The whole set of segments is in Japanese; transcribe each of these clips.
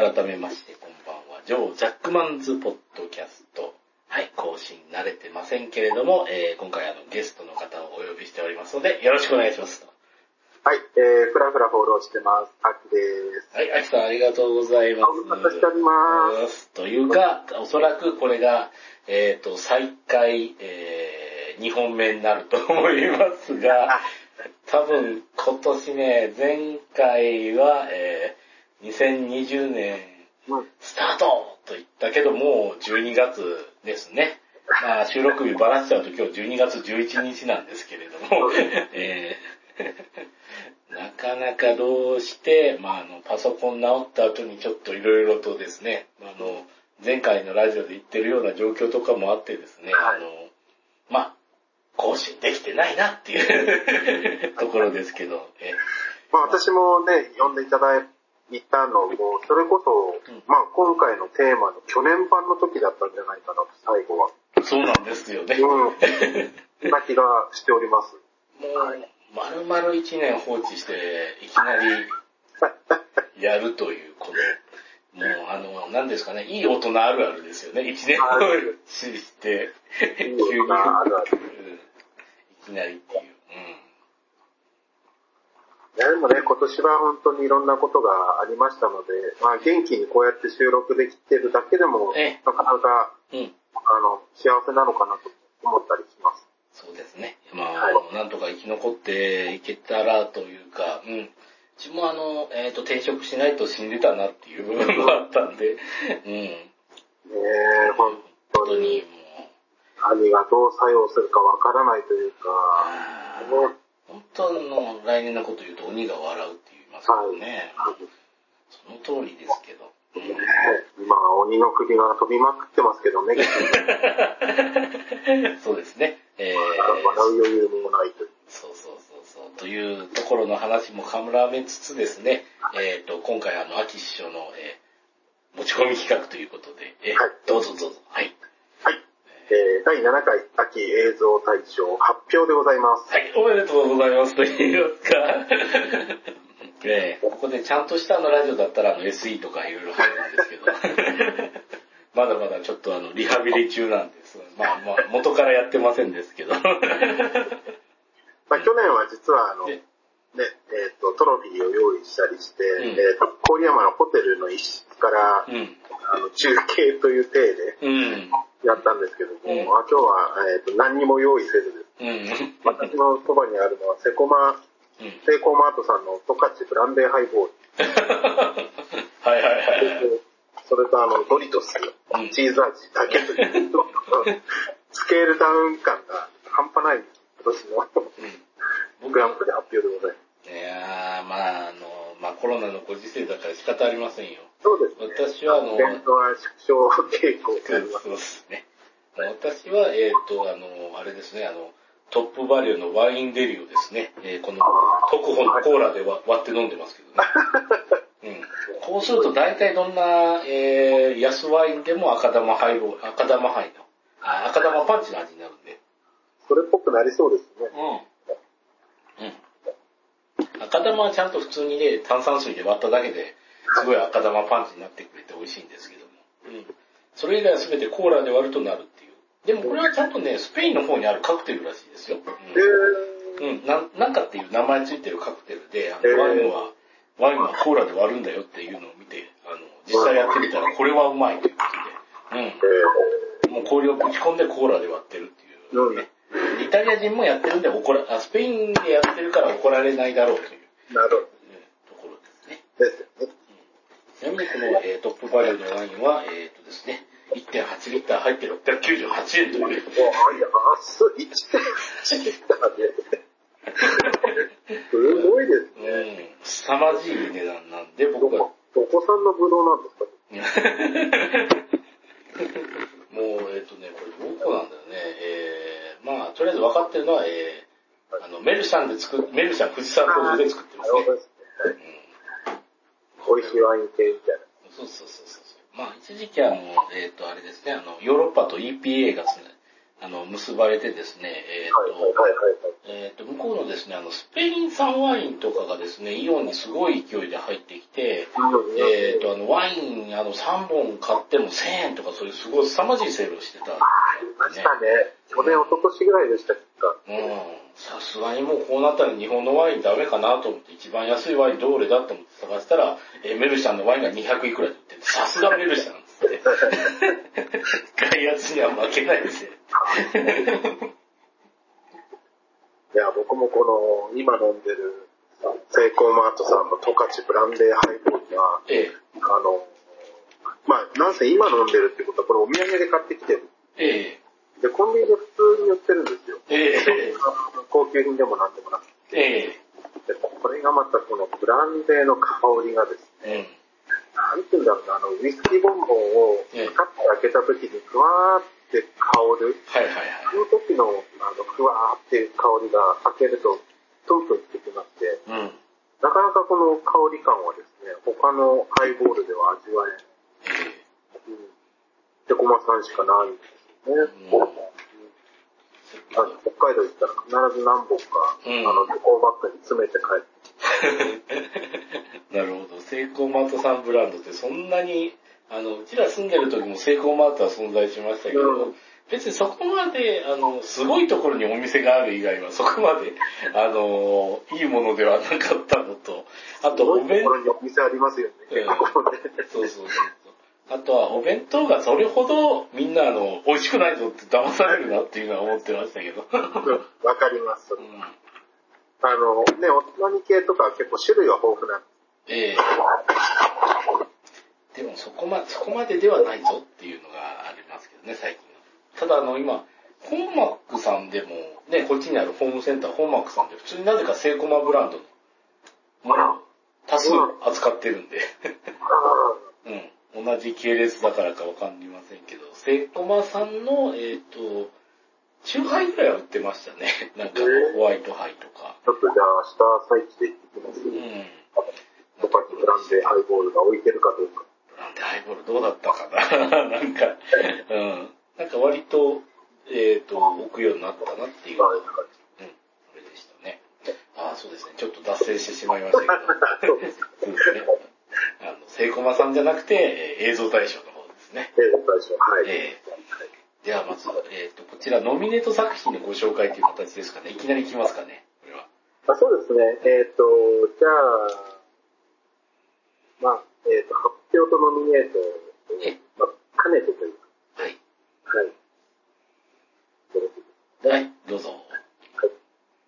改めまして、こんばんは。ジョー・ジャックマンズ・ポッドキャスト。はい、更新慣れてませんけれども、えー、今回あの、ゲストの方をお呼びしておりますので、よろしくお願いします。はい、えー、ふらふらフォローしてます。あきです。はい、アキさんありがとうございます。ご無沙汰しておりますというか、おそらくこれが、えっ、と、再開、えー、2本目になると思いますが、多分今年ね、前回は、えー、2020年うん。スタートと言ったけど、もう12月ですね。まあ、収録日ばらしちゃうと今日12月11日なんですけれども、えー。なかなかどうして、まあ、あの、パソコン直った後にちょっといろいろとですね、あの、前回のラジオで言ってるような状況とかもあってですね、はい。あの、まあ、更新できてないなっていう ところですけど、えまあ私もね、呼んでいただいたのも、それこそ、うんまあ今回のテーマの去年版の時だったんじゃないかなと、最後は。そうなんですよね。うん。な気がしております。もう、丸々1年放置して、いきなり やるという、この、もう、あの、何ですかね、いい大人あるあるですよね。1年放置して、急に、いきなりっていう。でもね、今年は本当にいろんなことがありましたので、まあ元気にこうやって収録できてるだけでも、ええなかなか、うん。うん。あの、幸せなのかなと思ったりします。そうですね。まはいあ、なんとか生き残っていけたらというか、うん。うちもあの、えっ、と、転職しないと死んでたなっていう部分もあったんで、うん。ねえ、本本当に当にもう、何がどう作用するかわからないというか、本当の来年のこと言うと鬼が笑うって言いますけどね。その通りですけど。うん今、鬼の首が飛びまくってますけどね、そうですね。えー、笑う余裕もないという。そうそうそうそう。というところの話もかむらめつつですね、えっ、と、今回あの、秋師匠の、えー持ち込み企画ということで、えーはいどうぞどうぞ。はい。はい。えー、第7回秋映像大賞発表でございます。はい、おめでとうございますと言いますか。えーここでちゃんとしたあのラジオだったらあの SE とかいろいろ入るんですけど、まだまだちょっとあのリハビリ中なんです。まあまあ元からやってませんですけど。まあ、去年は実はあの、でね、えっ、と、トロフィーを用意したりして、んえっ、と、郡山のホテルの一室から、うん。あの、中継という体でうん。やったんですけども、うんあ今日は、えっ、と、何にも用意せずです。うん。私のそばにあるのは、セコマ、うん。セイコーマートさんの十勝ブランデーハイボール。はいはいはいはい。それとあの、ドリトスうんチーズ味だけという、スケールダウン感が半端ない今年のうん。グランプリ発表でございます。いやー、まああの、まあコロナのご時世だから仕方ありませんよ。そうですね。私はあのイベントは縮小傾向であります。そうですね。私は、えっ、と、あの、あれですね、あの、トップバリューのワインデリをですね、えーこの特保のコーラで割割って飲んでますけどね。うん。こうすると大体どんな、えー、安ワインでも赤玉ハイボ赤玉ハイの、あ赤玉パンチの味になるんで。それっぽくなりそうですね。うん。うん。赤玉はちゃんと普通にね、炭酸水で割っただけで、すごい赤玉パンチになってくれて美味しいんですけども。うん。それ以外は全てコーラで割るとなるっていう。でもこれはちゃんとね、スペインの方にあるカクテルらしいですよ。えうん。うん。なん、なんかっていう名前ついてるカクテルで、あの、ワインは、ワインはコーラで割るんだよっていうのを見て、あの、実際やってみたらこれはうまいということで。うん。ー、えもう氷をぶち込んでコーラで割ってるっていう、ね。イタリア人もやってるんで怒ら、あスペインでやってるから怒られないだろうという、ー、なるほうんところですね。ど。です。ちなみにこの、えートップバリューのワインは、えっ、とですね、1.8リッター入って698円という。もう、安い。1.8リッターで。すごいですうね。ん、凄まじい値段なんで、ど僕はこ、どこ産のブドウなんですか？もう、えっ、とね、これどこなんだよね。えー、まあ、とりあえず分かってるのは、えー、あの、メルシャンで作っ、メルシャン富士山工場で作ってますね。ワイン系みたいな。そうそうそうそう。まあ、一時期あの、えっ、と、あれですね、あの、ヨーロッパと EPA がつなあの、結ばれてですね、えっ、はいはいはいはい。えっ、と、向こうのですね、あの、スペイン産ワインとかがですね、イオンにすごい勢いで入ってきて、えっ、と、あの、ワイン、あの、3本買っても1000円とか、そういうすごい凄まじいセールをしてたんですありましたね。去年、一昨年ぐらいでしたっけうん。さすがにもうこうなったら日本のワインダメかなと思って、一番安いワインどれだと思って探したら、えーメルシャンのワインが200いくらで売ってて、さすがメルシャンっつって。外圧には負けないですよ。いや、僕もこの、今飲んでる、セイコーマートさんの十勝ブランデーハイボールは、えあの、まあ、なんせ今飲んでるってことは、これお土産で買ってきてる。え、えで、コンビニで普通に売ってるんですよ。え、え高級品でもなんでもなくて。え、えで、これがまたこのブランデーの香りがですね、え、なんていうんだろうな、あの、ウイスキーボンボンをええカッて開けた時にふわーって香る。はいはいその時の、あの、ふわーって香りが開けると、トントンしてきまして、はい。うん。なかなかこの香り感はですね、他のハイボールでは味わえない。えうん。で、コマさんしかないんですよね。うんあ北海道行ったら必ず何本か、うんあの、旅行バッグに詰めて帰って。なるほど。セイコーマートさんブランドってそんなに、あの、うちら住んでる時もセイコーマートは存在しましたけど、うん別にそこまで、あの、すごいところにお店がある以外はそこまで、あの、いいものではなかったのと、あとすごいお弁ところにお店ありますよね。うん結構ね。そうそうそう。あとはお弁当がそれほどみんなあの、美味しくないぞって騙されるなっていうのは思ってましたけど。うんわかります。うんあの、ね、おつまみ系とか結構種類は豊富なんでええでもそこま、そこまでではないぞっていうのがありますけどね、最近の。ただあの今、本マックさんでも、ね、こっちにあるホームセンター、本マックさんで普通になぜかセイコマブランドのものを多数扱ってるんで、うん、同じ系列だからかわかりませんけど、セイコマさんの、えっ、ーハイぐらいは売ってましたね。なんかホワイトハイとか。ちょっとじゃあ明日朝一で行ってきます。うん。とかブランデーハイボールが置いてるかどうか。なんでハイボールどうだったかな なんか、うん。なんか割と、えっ、と、置くようになったなっていう、うん、それでしたね。ああ、そうですね。ちょっと脱線してしまいましたけど。そうですね。セイコマさんじゃなくて、えー映像大賞の方ですね。えー、最初、はい。えー、ではまず、えっ、と、こちらノミネート作品のご紹介という形ですかね。いきなりいきますかね。これは。あそうですね。えっ、と、じゃあ、まあ、えっ、と、発表とノミネートをえ、まあ、兼ねてというはい。か、はい。よろしいはい、どうぞ。はい。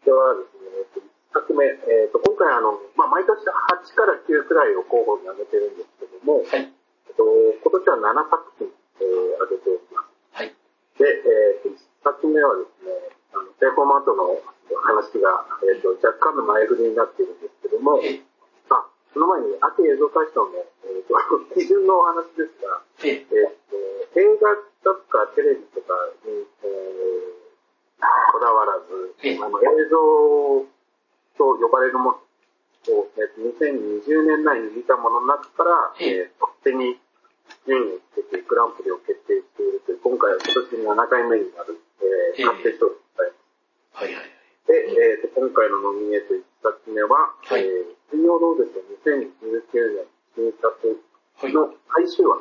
ではですね、えっと、一作目、えっ、と、今回あの、まあ、毎年8から9くらいを候補に挙げてるんですけども、はい。えっと、今年は7作品、えー、挙げております。はい。で、えっ、と、1作目はですね、あの、セイコーマートの話が、えっ、と、若干の前振りになっているんですけども、えー、あ、その前に、秋映像大賞の、えっ、と、基準のお話ですが、えー、と、映画とかテレビとかに、えーこだわらず、ええあの、映像と呼ばれるものを、えっ、と、2020年内に見たものの中から、えええー勝手に順位をつけてグランプリを決定しているという、今回は今年7回目になる、えええー、勝手賞です。はいはいはい。で、えっ、と、今回のノミネート1作目は、はいえー、金曜ロードショー2019年新作はい。の最終話、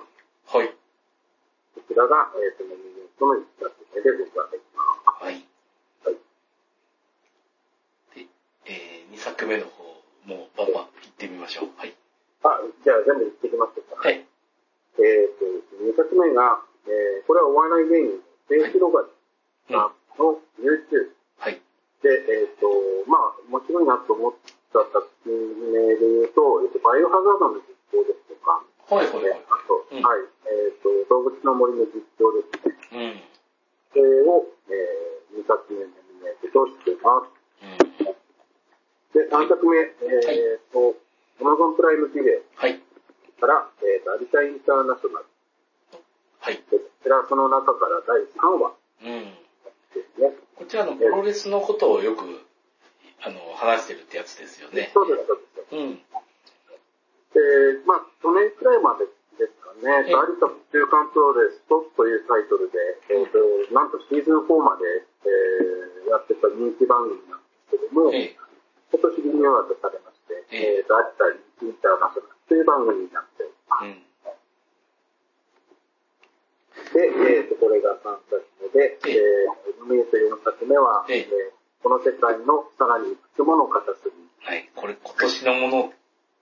はい。こちらが、えっ、と、ノミネートの1作目でございます。はい。はい。で、えー、2作目の方、もうバンバン行ってみましょう。はい。あ、じゃあ全部言ってきますか。はい。えっ、と、2作目が、えー、これはお笑い芸人、ベイヒロガリうん。さんの YouTube はい。で、えっ、と、まあ、面白いなと思った作品名で言うと、えっ、と、バイオハザードの実況ですとか、はいはいはあと、うんはい、えっ、と、動物の森の実況ですね。うん。それを、えー、2作目にノミネートとしています？うん。で、3作目、えっ、と、Amazon プライムビデはい。オから、えっ、と、アリタインターナショナルはい。で、こちらその中から第3話うん。ですね。こちらのプロレスのことをよく、あの、話してるってやつですよね。そうです、そうです。うん。で、まあ、去年くらいまででですかね。有田中間プロレストというタイトルで、えっ、と、なんとシーズン4まで、えーやってた人気番組なんですけども、ええ。今年リニューアルされまして、えええーと、有田インターナショナルという番組になっております。うん。で、えーと、これが3作目で、ええー、ノミネート4作目は、えええーこの世界のさらにいくつもの片隅。はい。これ今年のもの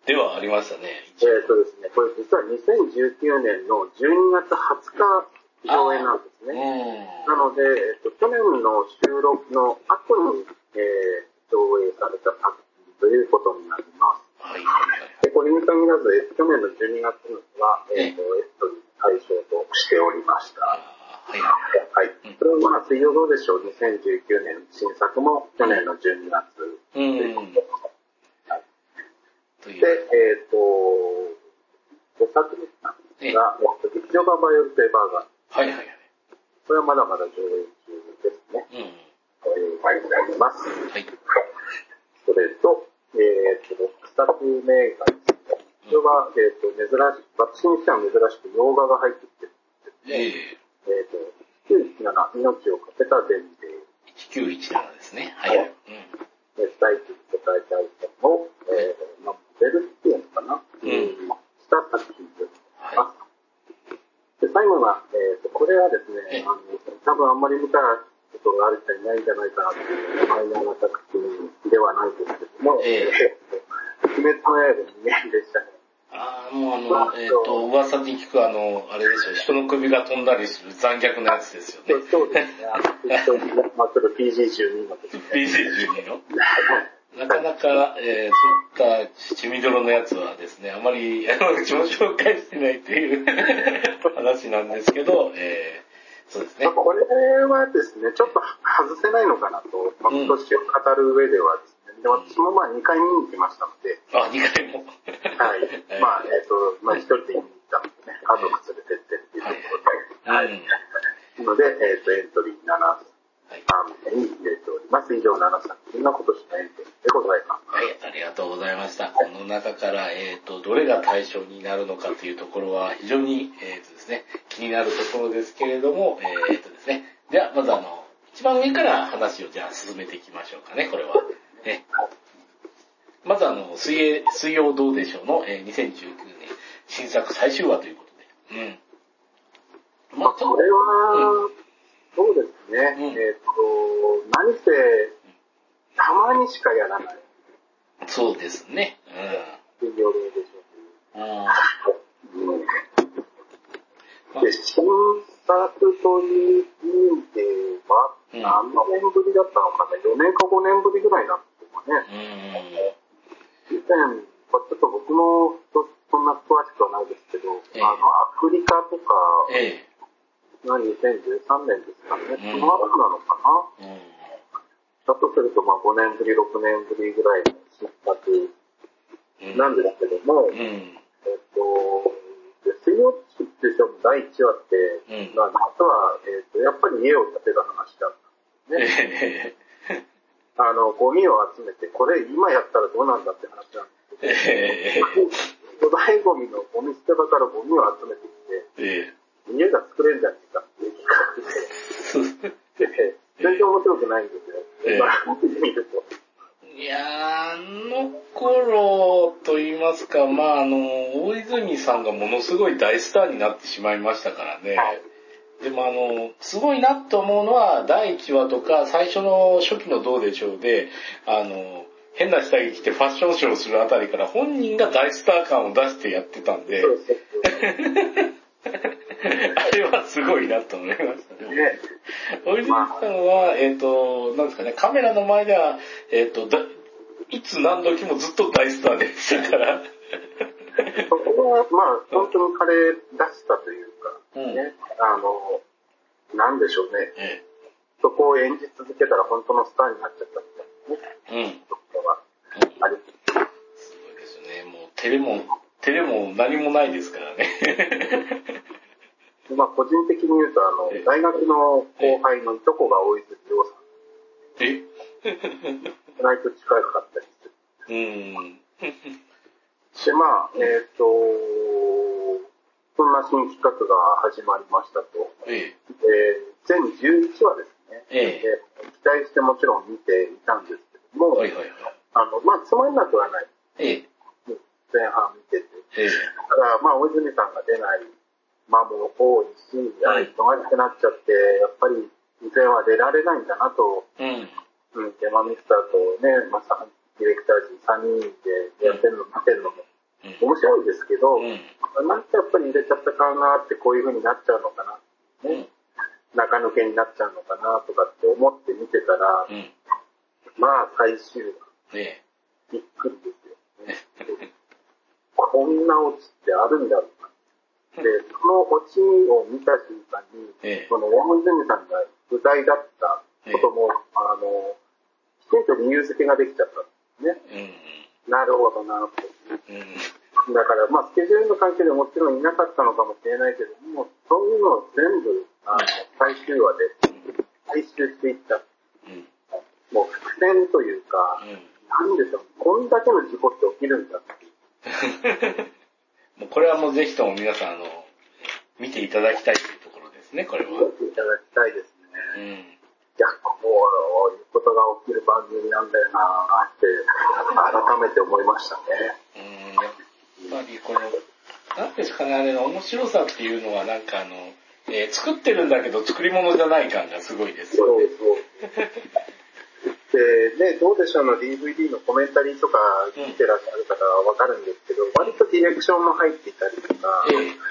ではありましたね。えーとですね、これ実は2019年の12月20日上映なんですうね。ん。なので、えっと、去年の収録の後に、えー上映された作品ということになります。はい。で、これに限らず、え去年の12月には、えっ、と、エストに対象としておりました。はいはい。はい。それはまあ、水曜どうでしょう？2019年新作も去年の12月ということで。はい。で、えっ、と、5作目なんですが、えっと劇場版バイオルテーバーガー。はいはいはい。これはまだまだ上映中ですね。うん。こういう場合になります。はい。それと、えっ、と、6作目がこれは、えっ、と、珍しい、私にしては珍しく洋画が入ってきてるんえですね。えっ、と、917、命をかけた伝令。え1917ですね。はいはい。うん。えー第一次世界大戦を、えー、まあ、モデルっていうのかな、うんした作品です。はで、最後が、えっ、と、これはですええね、あの、多分あんまり見たことがある人いないんじゃないかなというマイナーな作品ではないですけども、えええっと鬼滅の刃の人間でしたね。ああ、もうあの、えっ、と、噂に聞くあの、あれですよ、人の首が飛んだりする残虐なやつですよね。そうですね。あの、まあ、ちょっと PG12 の時に。PG12 の？なかなか、えー、そういった血みどろのやつはですね、あまり、あの、紹介してないという 話なんですけど、えー、そうですねまあ。これはですね、ちょっと外せないのかなと、ま今年を語る上ではですね、で私もまあ2回見に行きましたので、あ、2回も。はい。まあ、えっ、と、まあ一人で行ったのでね、家族連れてってっていうところで、ははいい。ので、えっ、と、エントリー7はい。3名に入れております。以上7作品が今年のエントリーでございます。はい、ありがとうございました。この中から、えっ、と、どれが対象になるのかというところは非常に、えっ、とですね、気になるところですけれども、えっ、とですね、では、まずあの、一番上から話をじゃあ進めていきましょうかね、これは。ね、まずあの、水泳、水曜どうでしょうの、えー2019年新作最終話ということで。うん。まあ、これは、そうですね。うんえっ、と、何せ、たまにしかやらない。そうですね。うでしょううん。で、新作という意味では、うん何年ぶりだったのかな ?4 年か5年ぶりぐらいなんですよね。うん。以前、まあちょっと僕もそそんな詳しくはないですけど、ええあの、アフリカとかえが2013年ですかね。うんその後なのかなえ。うん。だとすると、まあ5年ぶり、6年ぶりぐらいの新作うん。なんですけども、うん。えっと、で水曜日ってしょ第1話って、うんまあ、実は、えっと、やっぱり家を建てる話だったんですね。えあの、ゴミを集めて、これ今やったらどうなんだって話なんですけど、ええ粗大ゴミのゴミ捨て場からゴミを集めてきえて、家が作れるんじゃないかっていう企画で、で全然面白くないんですよ。いやー、あの頃と言いますか、まああの、大泉さんがものすごい大スターになってしまいましたからね。はい。でもあの、すごいなと思うのは、第1話とか、最初の初期のどうでしょうで、あの、変な下着着てファッションショーをするあたりから本人が大スター感を出してやってたんで あれはすごいなと思いましたね。ね大泉さんは、えっ、と、なんですかね、カメラの前では、えっ、と、だいつ何時もずっと大スターでしたから。そこは、まあ、本当に彼らしさというか、うんね、あの、なんでしょうね。えそこを演じ続けたら本当のスターになっちゃったみたいなね、えうん。ところはうんありすごいですよね。もう、テレも、テレも何もないですからね。まあ、個人的に言うと、あのええ、大学の後輩のいとこが大泉洋さん、え？意外と近かったりする。うん。で、まあ、えっ、と、な新企画が始まりましたと。ええー全11話ですね。ええで期待してもちろん見ていたんですけども、はいはいはい。あの、まあ、つまんなくはない。ええ前半見てて。ええただ、まあ、大泉さんが出ない間も多いし、あれ忙しくなっちゃって、やっぱり、以前は出られないんだなと、うん。うん、デマミスターとね、まあ、さディレクター陣3人でやってるの見てるのもうん。面白いですけど、うん。なんかやっぱり入れちゃったかなってこういう風になっちゃうのかな。うん。中抜けになっちゃうのかなとかって思って見てたら、うん。まあ最終話、えびっくりですよ、ね。こんなオチってあるんだろうか。で、そのオチを見た瞬間に、ええその大泉さんが不在だったことも、あの、きちんと理由付けができちゃったんですね。うん。なるほどなと。うん。だから、まあ、スケジュールの関係でもちろんいなかったのかもしれないけども、そういうのを全部、あの、最終話で回収していった。うん。もう伏線というか、うん。なんでしょう、こんだけの事故って起きるんだって。もうこれはもうぜひとも皆さん、あの、見ていただきたいというところですね、これは。見ていただきたいですね。うん。いや、こういうことが起きる番組なんだよなって、改めて思いましたね。うん、やっぱりこの、なんですかね、あれの面白さっていうのはなんかあの、えー作ってるんだけど作り物じゃない感がすごいですよね。そうそう。で、ね、どうでしょうの DVD のコメンタリーとか見てらっしゃる方はわかるんですけど、割とディレクションも入っていたりとか、え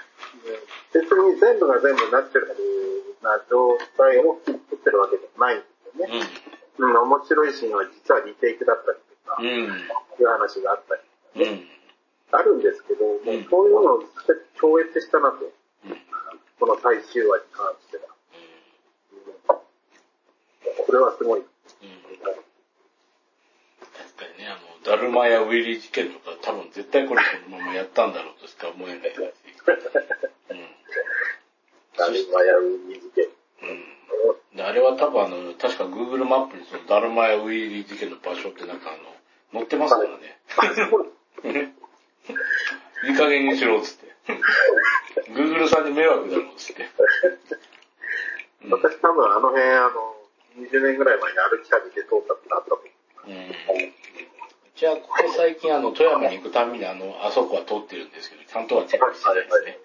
別に全部が全部ナチュラルな状態を切ってるわけでもないんですよえね。うん、面白いシーンは実はリテイクだったりとか、うん。いう話があったり、うん。うん。あるんですけど、もうそういうのを超越したなと、うん。この最終話に関しては。これはすごい。うん。確かにね、あの、ダルマやウィリー事件とか多分絶対これそのままやったんだろうとしか思えないし。うん。ダルマや海事件。うん。であれは多分あの、確か Google マップにそのダルマやウィリー事件の場所ってなんかあの、載ってますからね。いい加減にしろっつって。Google さんに迷惑だろっつって。うん私多分あの辺、あの、20年ぐらい前に歩き旅で通ったことあったもん。うん。じゃあ、ここ最近あの、富山に行くたんびにあの、あそこは通ってるんですけど、ちゃんとはチェックしてないですね。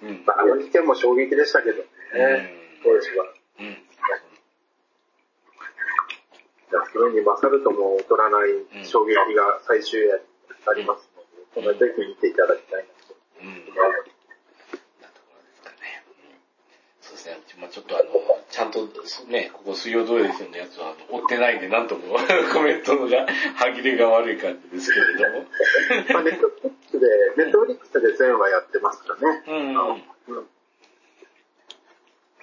うん。まあ、あの事件も衝撃でしたけどね、当時は。うん。いやそれに勝るとも劣らない衝撃が最終夜にありますので、ぜひ見ていただきたいなと。うん。うん。なところですかね。うんそうですね。まあちょっとあの、んとね、ここ水曜どうですよのやつは、追ってないんで、なんとも コメントが歯切れが悪い感じですけれども。まあ、ネットフリックスで、ネットフリックスで全話やってますからね。うん。うん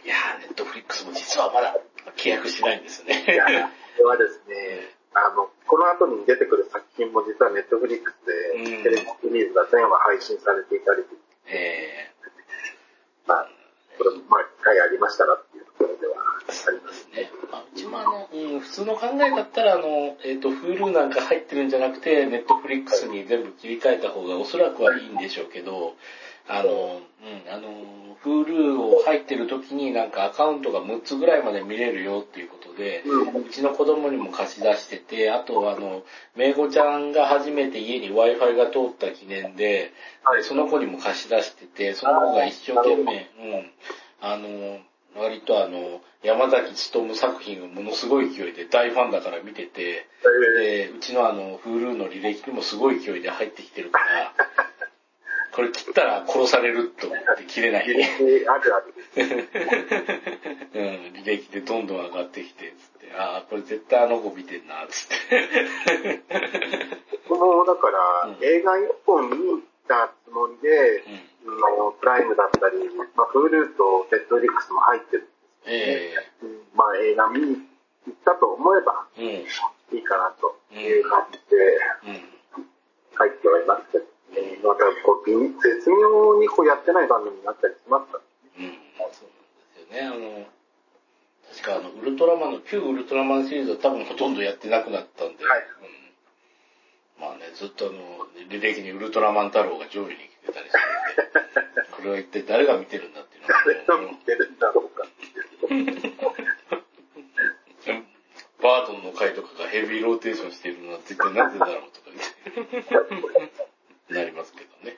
いやー、ネットフリックスも実はまだ契約してないんですいや、ね。これはですね、あの、この後に出てくる作品も実はネットフリックスうんで、テレビシリーズが全話配信されていたり、えまあ、これもまあ、機会ありましたらっていうですー、ね。まあ、うちもあの、うん、普通の考えだったら、あの、えっ、と、Hulu なんか入ってるんじゃなくて、ネットフリックスに全部切り替えた方がおそらくはいいんでしょうけど、あの、うん、あの、Hulu を入ってる時になんかアカウントが6つぐらいまで見れるよっていうことで、うちの子供にも貸し出してて、あとあの、めいごちゃんが初めて家に Wi-Fi が通った記念で、はいでその子にも貸し出してて、その子が一生懸命、うん、あの、割とあの、山崎努作品をものすごい勢いで大ファンだから見てて、えで、うちのあの、Hulu の履歴にもすごい勢いで入ってきてるから、これ切ったら殺されると思って切れない。ー、あるある。うん、履歴でどんどん上がってきて、つって、ああ、これ絶対あの子見てんな、つって。もうだから、うん映画一本見にたつもりで、あのプライムだったり、まあ、Hulu と Netflix も入ってる。えうんまあ映画見に行ったと思えばえうん。いいかなという感じでうん。入ってはいますけど、ね、またこう微絶妙にこうやってない番組になったりしますから。うん。そうなんですよね。あの、確かあの、ウルトラマンの、旧ウルトラマンシリーズは多分ほとんどやってなくなったんで、はいうん、まあね、ずっとあの、履歴にウルトラマン太郎が上位に来てたりす れは一体誰が見てるんだっていうの誰が見てるんだろうかっていう。バートンの回とかがヘビーローテーションしているのは絶対なぜだろうとか言って。なりますけどね。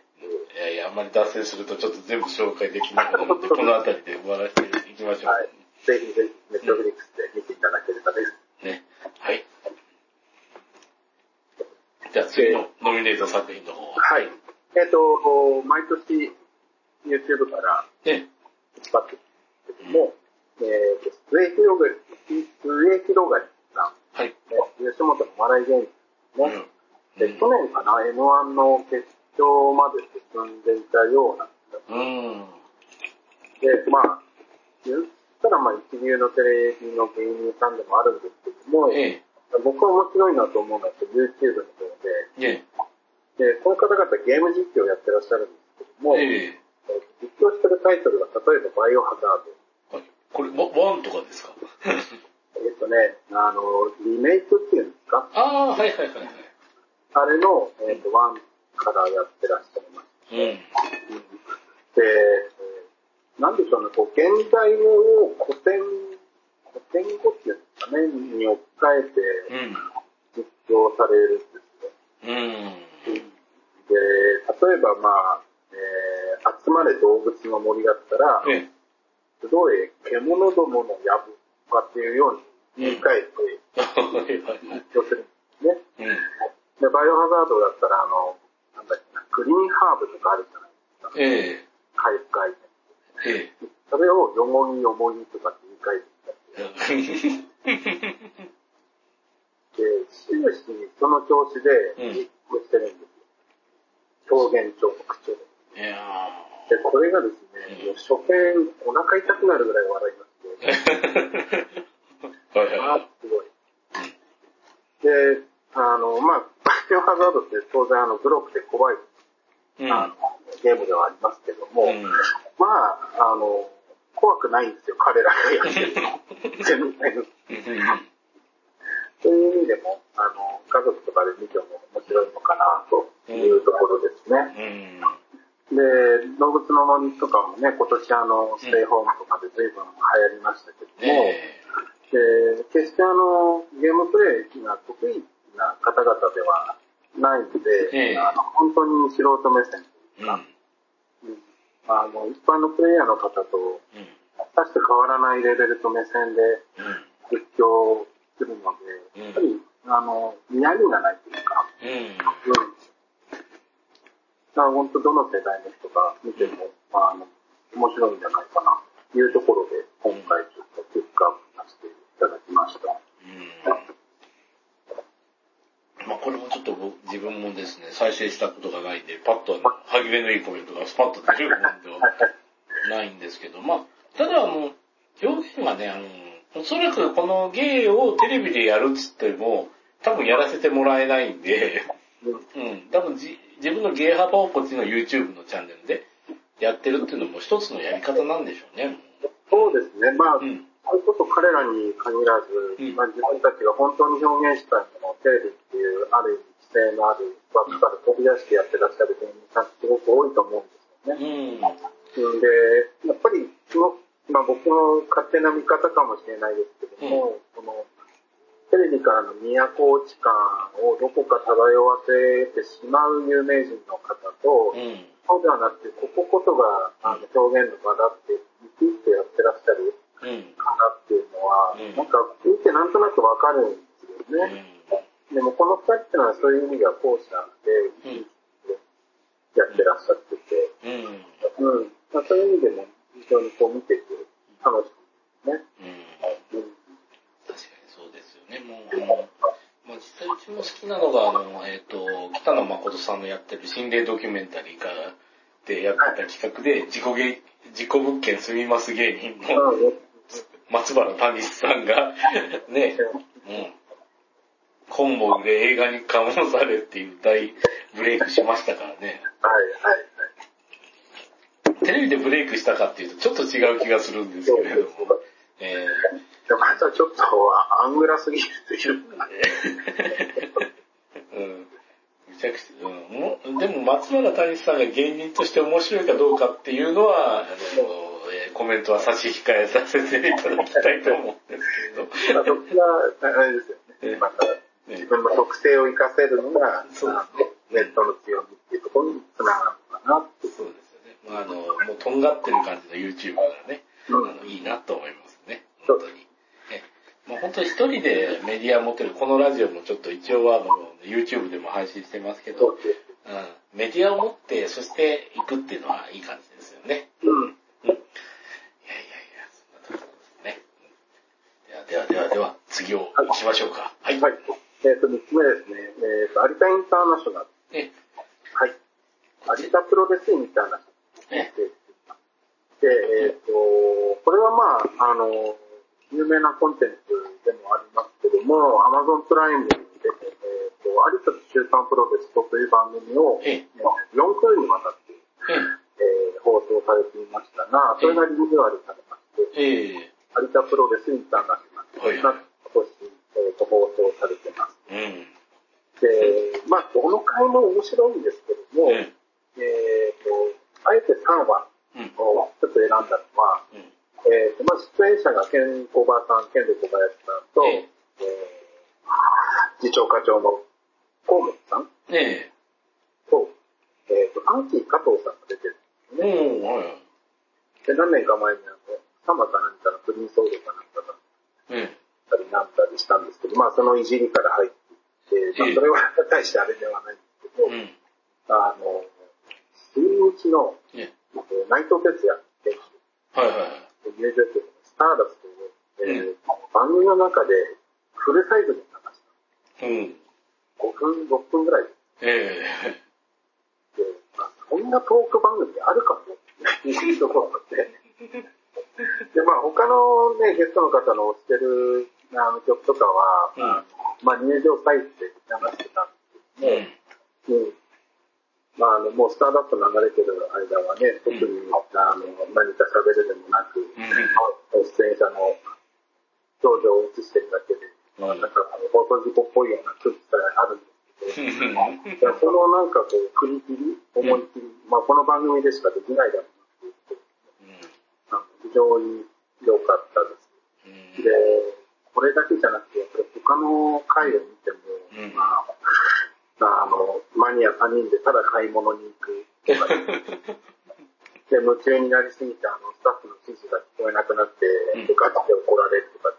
いやいや、あんまり脱線するとちょっと全部紹介できなくなるので、この辺りで終わらせていきましょう。はい。ぜひぜひ、ネットフリックスで見ていただければです。ね。はい。じゃあ次のノミネート作品の方は。はい。えっ、と、毎年 YouTube からね。引っ張ってるんですけども、えーと、末広がり、末広がりさん、はい。ね、吉本の笑い芸人ですね。で、去年かな、M1 の決勝まで進んでいたようなんですよ。うん。で、まあ、言ったらまあ一流のテレビの芸人さんでもあるんですけども、え僕は面白いなと思うのは YouTube の方で、で、この方々ゲーム実況をやってらっしゃるんですけども、え。ええ。実況してるタイトルが例えばバイオハザード。はい。これ、ワワンとかですか？えっとね、あの、リメイクっていうんですか？ああ、はいはいはいはい。あれの、えっと、ワンからやってらっしゃいます。うん。で、えーなんでしょうね、こう、現代語を古典、っていうかね、に置き換えてうん。実況されるんですよ。うん。で、例えばまあ、えー集まれ動物の森だったら、ええ。すごい獣どものやぶとかっていうように言い換えて。実況するんですね。うん。で、バイオハザードだったら、あの、なんだっけな、グリーンハーブとかあるじゃないですか。ええ。回復アイテム。ええ。それをよもぎよもぎとかって言い換えて終始その調子で実行してるんですよ。表現調の口調で。いやで、これがですね、もう初見お腹痛くなるぐらい笑いまして、ー。はいはあーすごい。で、あの、まあ、バイオハザードって当然あの、グロくて怖い、い。うん。あのゲームではありますけども、うん。まあ、あの、怖くないんですよ、彼らがやってるの。全然。そういう意味でも、あの、家族とかで見ても面白いのかな、というところですね。うん。で、動物の森とかもね、今年あの、ステイホームとかで随分流行りましたけども、えで、決してあの、ゲームプレイが得意な方々ではないので、ええあの本当に素人目線え。うん。うんあの、一般のプレイヤーの方と、うん。さして変わらないレベルと目線で実況するので、うんやっぱり、あの、嫌味がないというか、うん。うん。うん。だから本当どの世代の人が見ても、まあ、あの、面白いんじゃないかな、というところで、今回ちょっとピックアップさせていただきました。まあこれもちょっと僕自分もですね、再生したことがないんで、パッと歯切れのいいコメントがスパッと出るもんではないんですけど、まあ、ただあの、表現がね、あの、おそらくこの芸をテレビでやるっつっても、多分やらせてもらえないんで、うんうん、多分じ自分の芸幅をこっちの YouTube のチャンネルでやってるっていうのも一つのやり方なんでしょうね。そうですね。まあ、うん。それこそ彼らに限らず、うんまあ、自分たちが本当に表現したいものをテレビっていう、ある意味、規制のある枠から飛び出してやってらっしゃる芸人さんってすごく多いと思うんですよね。うん。で、やっぱり、その、まあ僕の勝手な見方かもしれないですけども、この、テレビからの都落ち感をどこか漂わせてしまう有名人の方と、うん。そうではなくて、こここそがあの表現の場だって、生き生きとやってらっしゃるうん。方っていうのは、うんなんか見てなんとなくわかるんですよね。でもこの二人っていうのはそういう意味では後者で、生き生きとやってらっしゃってて、うん。うん。うん。まあ、そういう意味でも非常にこう見てて楽しいですね。うん。うん。確かにそうですよね。もう、あの、まあ、実際うちも好きなのが、あの、えっ、と、北野誠さんのやってる心霊ドキュメンタリーからでやってた企画で、自己芸、自己物件住みます芸人のうん松原谷さんが、ね、うん。本も売れ映画に醸されっていう大ブレイクしましたからね。はいはいテレビでブレイクしたかっていうとちょっと違う気がするんですけれども。えはい。でもまたちょっとアングラすぎるというか、ーうんめちゃくちゃ、うんも、でも松村谷さんが芸人として面白いかどうかっていうのは、あの、えーコメントは差し控えさせていただきたいと思うんですけれど。まあ、そこは、あれですよええね。また、自分の特性を活かせるのが、そうあのネットの強みっていうところにつながるのかなっていう。そうですよね。まあ、あの、もうとんがってる感じの YouTube がね、うんあのいいなと思いますね。本当に。ねまあ、本当に一人でメディア持ってる、このラジオもちょっと一応はあの YouTube でも配信してますけど、そうん、メディアを持って、そして行くっていうのはいい感じですよね。うんなところですね。うんでは、では、では、次を行きましょうか。はい。はい。えっ、と、3つ目ですね。えっ、と、有田インターナショナル。え、はい。有田プロレスインターナショナル。え、で、えっ、と、これはまあ、あの、有名なコンテンツでもありますけども、Amazon プライムで、えっ、と、有田と週刊プロレスという番組を、え、4回にわたって、え、えー放送されていましたが、それがリニューアルされまして、え、え有田プロレスインターナショナルが今年、えーと放送されてます。うん。で、まあ、どの回も面白いんですけども、え、えっ、と、あえて3話うん。をちょっと選んだのは、うん。えっ、と、まあ、出演者がケンコバさん、ケンド小林さんと、ええー次長課長の河本さんえ、と、えっ、と、ファンキー加藤さんが出てるんですね。おー、はい。で、何年か前にあの、サマか何かのプリンソードかなたりなんだりしたんですけど、まあ、そのいじりから入っていって、まあ、それは大してあれではないんですけど、うん。あの、新日の、え、えー内藤哲也選手、はいはい。入場曲のスターダストを、えー番組の中でフルサイズに流した。うん。5分、6分ぐらいえで、まあ、そんなトーク番組あるかもっていうところがあって。で、まあ他のね、ゲストの方の推してるあの曲とかは、うんまあ入場サイズで流してたんですえ、けども、うん。まああの、もうスターダップ流れてる間はね、特に、あの、何か喋るでもなく、うん。出演者の表情を映してるだけで、うん。なんかあの放送事故っぽいような空気があるんですけど、うん。いやそのなんかこう、振り切り、思い切り、まあこの番組でしかできないだろうなっていう非常に良かったです。で、これだけじゃなくて、やっぱり他の回を見ても、うんまあ、あの、マニア3人でただ買い物に行くとか、で、夢中になりすぎて、あの、スタッフの指示が聞こえなくなって、うんガチで怒られるとか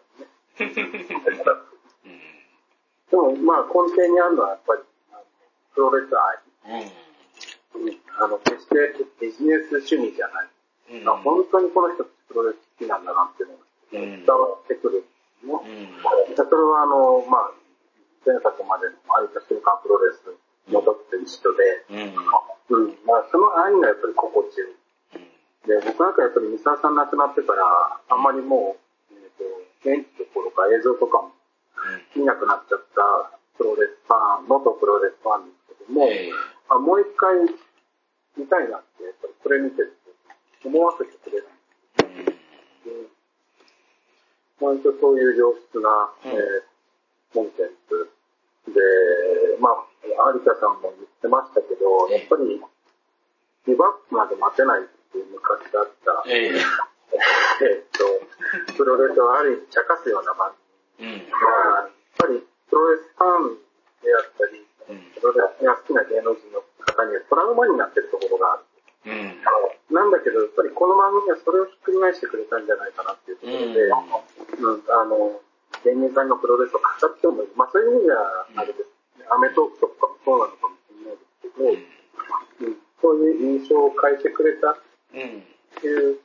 ですね。うん。でも、まあ、根底にあるのはやっぱり、プロレス愛。うん。うんあの、決してビジネス趣味じゃない。うん。あ本当にこの人プロレス好きなんだなっていうのがうん伝わってくるんですね。うん。でそれはあの、まあ、前作までの有田瞬間プロレスの時と一緒で、うん。うん、まあ、その愛がやっぱり心地よい。で、僕なんかやっぱり三沢さん亡くなってから、あんまりもう、えっ、と、現地どころか映像とかも見なくなっちゃったプロレスファン、元プロレスファンですけども、ええあもう一回見たいなって、やっぱりこれ見てると思わせてくれない。うん割とそういう良質な、うんえーコンテンツで、まあ、有田さんも言ってましたけど、やっぱり、リバップまで待てないっていう昔だった、えええーっと、プロレスをある意味茶化すような番組うん。が、やっぱりプロレスファンであったり、うんプロレスが好きな芸能人の方にはトラウマになってるところがある。うん。なんだけど、やっぱりこの番組はそれをひっくり返してくれたんじゃないかなっていうところで、うんあの、芸人さんのプロレスを語っても。まあそういう意味では、あれですね、アメトークとかもそうなのかもしれないですけど、うんそういう印象を変えてくれたっうん。ていう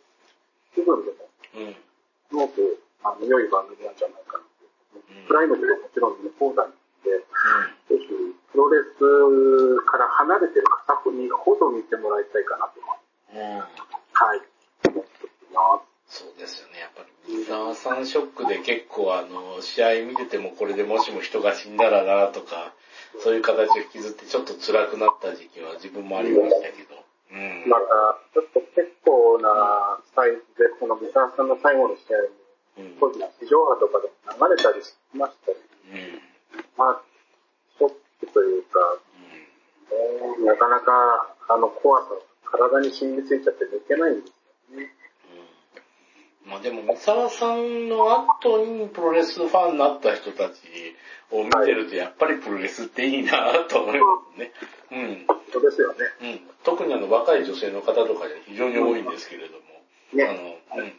部分でも、うん。すごくあの良い番組なんじゃないかなっていう。うんプライムでももちろん見放題で、ぜひ、プロレスから離れてる方にほど見てもらいたいかなと。うん。はい。思っています。そうですよね。やっぱり、伊沢さんショックで結構あの、試合見ててもこれでもしも人が死んだらなとか、そういう形を引きずってちょっと辛くなった時期は自分もありましたけど。うん。また、ちょっと結構なサイズで、この三沢さんの最後の試合に、うん。当時地上波とかでも流れたりしましたし、うん。まあ、ショックというか、えーなかなか、あの怖さ、体に染みついちゃって抜けないんですよね。うんまあでも、三沢さんの後にプロレスファンになった人たちを見てると、やっぱりプロレスっていいなと思いますね。うん。そうですよね。うん。特にあの、若い女性の方とかで非常に多いんですけれども。ね。あの、うん。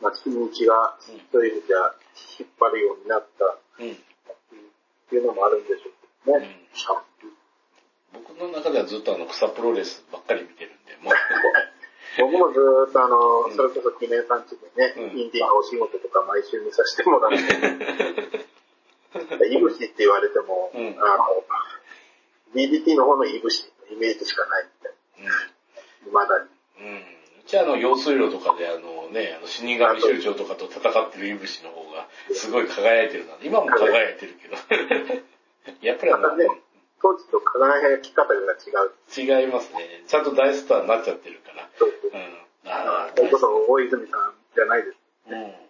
まあ、日にちが一人じゃ引っ張るようになったっうん。ていうのもあるんでしょうけどね。僕の中ではずっとあの、草プロレスばっかり見てるんで、もう。僕もずーっとあの、うんそれこそ記念さんちでね、うんインディーのお仕事とか毎週見させてもらって、いぶしって言われても、うんあの、DDT の方のいぶしのイメージしかないみたいな。未だに。うん。うん。うちはあの、用水路とかであのね、あの、死神酋長とかと戦ってるいぶしの方が、すごい輝いてるな。今も輝いてるけど。やっぱりあの、ね、当時と輝き方が違う。違いますね。ちゃんと大スターになっちゃってるから。そううん。ああ、それこそ大泉さんじゃないです。うん。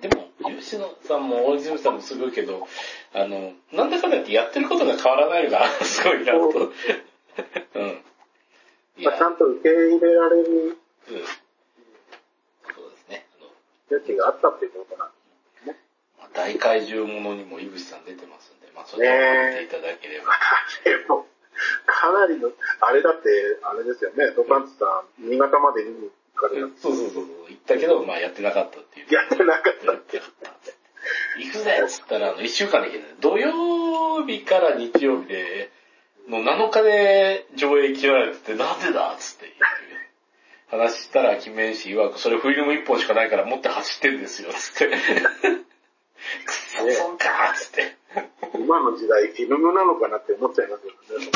でも、吉野さんも大泉さんもすごいけど、あの、なんだかんだ言ってやってることが変わらないのが すごいなと。うん。まあ、ちゃんと受け入れられるうん。そうですね。余地があったっていうことなんですね。まあ大怪獣ものにも井口さん出てますんで、まあ、そちらも見ていただければ。でも、かなりの、あれだって、あれですよね、ドカンツさん、新潟まで見に行かれたうんそうそうそうそう、言ったけど、まあやってなかったっていう。やってなかったって。行くぜっつったら、あの、一週間で行けない。土曜日から日曜日で、の7日で上映決められてて、なんでだっつって話したら、記念誌曰く、それフィルム1本しかないから持って走ってんですよ、つって。くっそ、そうかっつって。今の時代、フィルムなのかなって思っちゃいますよね。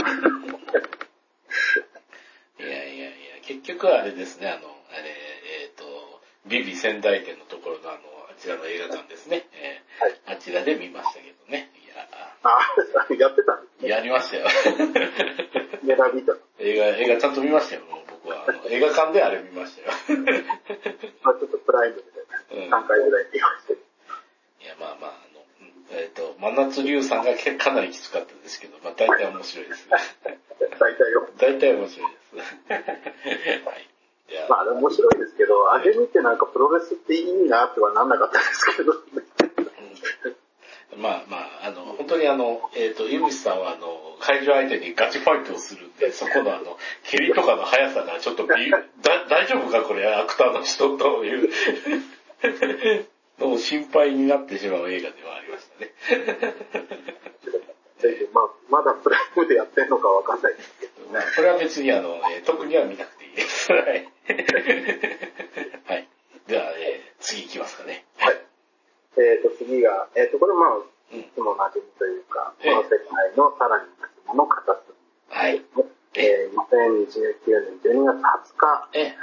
いやいやいや、結局はあれですね、あの、あれ、えっ、と、ビビ仙台店のところのあの、あちらの映画館ですね。えーはいあちらで見ましたけどね。いや、あ、やってたんですね。やりましたよ。ネラビータ映画、映画ちゃんと見ましたよ、僕は。あの映画館であれ見ましたよ。まあちょっとプライムでうん3回ぐらい見ました。いや、まあまあ、えっ、と、真夏龍さんがけかなりきつかったですけど、まあ大体面白いです。大体よ。大体面白いです。はい。じゃあ、まあ面白いですけど、あれ見てなんかプロレスっていいなってはなんなかったですけど、まあまあ、あの、本当にあの、えっ、と、井口さんはあの、会場相手にガチファイトをするんで、そこのあの、蹴りとかの速さがちょっとび、だ、大丈夫かこれ、アクターの人という、のを心配になってしまう映画ではありましたね。でまあ、まだプライムでやってんのかわかんないですけど。まあ、これは別にあの、えー特には見なくていいです。はい。はい。では、えー次行きますかね。はい。えっ、と、次が、えっ、と、これまあ、うんいつも馴染みというか、ええこの世界のさらにもの形。はい。えー、2019年12月20日、え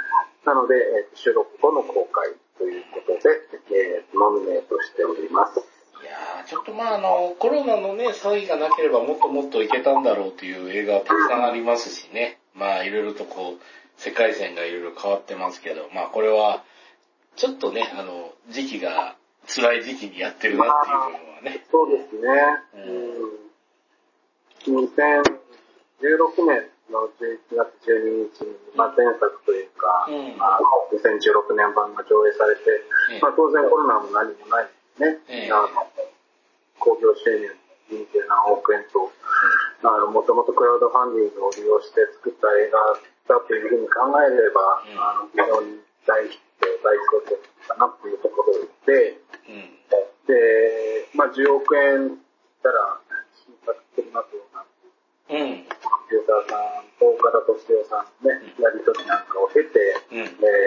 なので、えー収録後の公開ということで、えーノミネートしております。いやー、ちょっとまああの、コロナのね、騒ぎがなければもっともっといけたんだろうという映画はたくさんありますしね。まあいろいろとこう、世界線がいろいろ変わってますけど、まあこれは、ちょっとね、あの、時期が辛い時期にやってるなっていう部分はね。そうですね。うん。2016年の11月12日に、まあ、前作というか、うんまあ、2016年版が上映されて、ええまあ、当然コロナも何もないですね。ええあの興行収入20何億円と、もともとクラウドファンディングを利用して作った映画だというふうに考えれば、うんあの、非常に大ヒット、大成功かなっていうところで、うん。で、まあ、10億円したら、新作的なとなって、うん。デューサーさんと岡田敏夫さんのね、やりとりなんかを経て、うん。え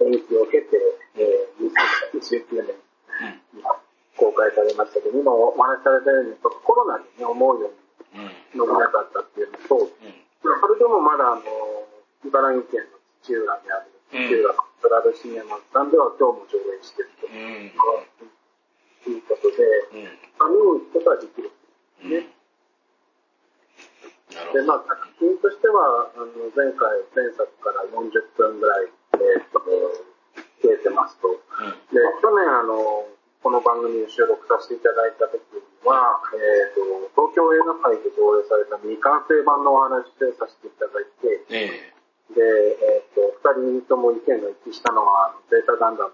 ー、演を経て、えー、2019年に公開されましたけど、今お話しされたように、コロナにね、思うよう。に伸びなかったっていうのと、うん。それでもまだあの、茨城県の土浦にある、土浦プラドシネマさんでは今日も上映してるとうん。いうことで、うん。あ見に行くことはできる。ねで。まあ、作品としては、あの、前回、前作から40分ぐらい、えーっと、増えてますと。うん。で、去年、あの、この番組を収録させていただいた時に、は、えっ、と、東京映画祭で上映された未完成版のお話でさせていただいて、えで、えっ、と、二人とも意見が一致したのは、あのゼータガンダム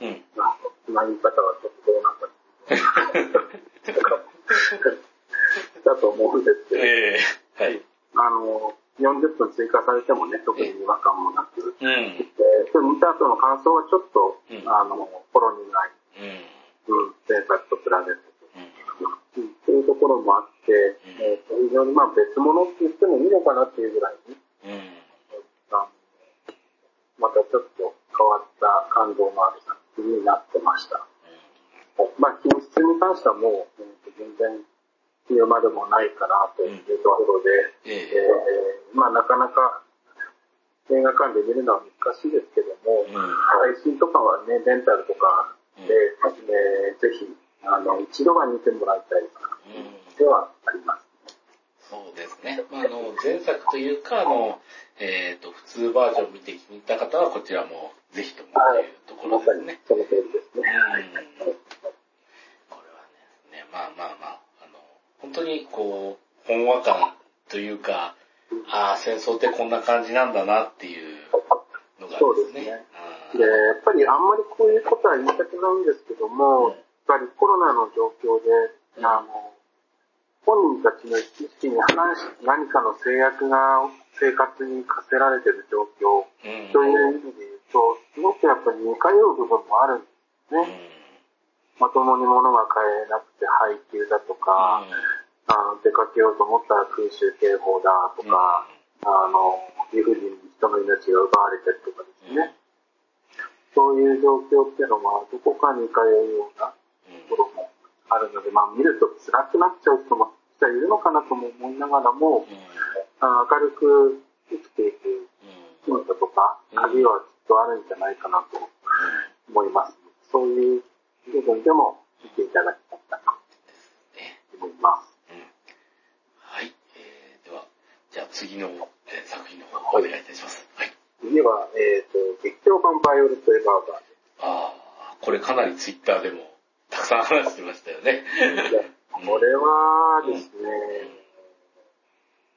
えうん。のつなぎ方はちょっとどうなんだ だと思うんですけど、ええはい。あの、40分追加されてもね、特に違和感もなく、うん。うん。で、見た後の感想はちょっと、うんあの、ほろ苦い、うん、前作と比べて、うん。うんっていうところもあって、え非常にまあ別物って言ってもいいのかなっていうぐらいに、うん。またちょっと変わった感動のある作品になってました。まあ、品質に関してはもう、全然言うまでもないかなというところで、ええーまあなかなか映画館で見るのは難しいですけども、うん配信とかはね、レンタルとかで、えーぜひ、あの、一度は見てもらいたい作うん。品ではあります。そうですね。まあ、あの、前作というか、あの、えっ、と、普通バージョンを見て気に入った方は、こちらもぜひともというところですね。その通りですうん。ね。これはね、ねまあまあ本当にこう、ほんわかというか、ああ、戦争ってこんな感じなんだなっていうのがですね。そうですねうんで、やっぱりあんまりこういうことは言いたくないんですけども、うんやっぱりコロナの状況で、うんあの、本人たちの意識に反し何かの制約が生活に課せられている状況うん。という意味で言うと、すごくやっぱり似通う部分もあるんですうん。ね。まともに物が買えなくて配給だとか、あの出かけようと思ったら空襲警報だとか、あの、理不尽に人の命が奪われてるとかですね。そういう状況っていうのは、どこかに通うようなところもあるので、まあ見ると辛くなっちゃう人も実はいるのかなとも思いながらも、あ明るく生きていくヒントとか、鍵はきっとあるんじゃないかなと思います。そういう部分でも見ていただきたいなと思います。はい。えー、では、じゃあ次の、えー作品の方お願いいたします。はい。次は、えっ、と、劇場版バイオレット・エヴァーガーああ、これかなりツイッターでもたくさん話してましたよね。でこれはですね、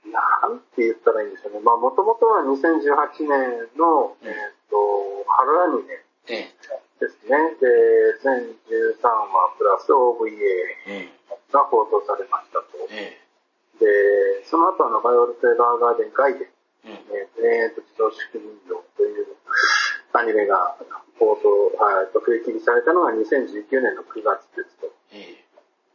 なんて言ったらいいんでしょうね。まあ、もともとは2018年の、えっ、と、春アニメえですね。で、全13話プラス OVA。が放送されましたと。えで、その後あの、バイオレット・エヴァーガーデン外で、え、うん。えー、永遠と自動縮人形というアニメが放送、はい、と区切りされたのが2019年の9月ですと。え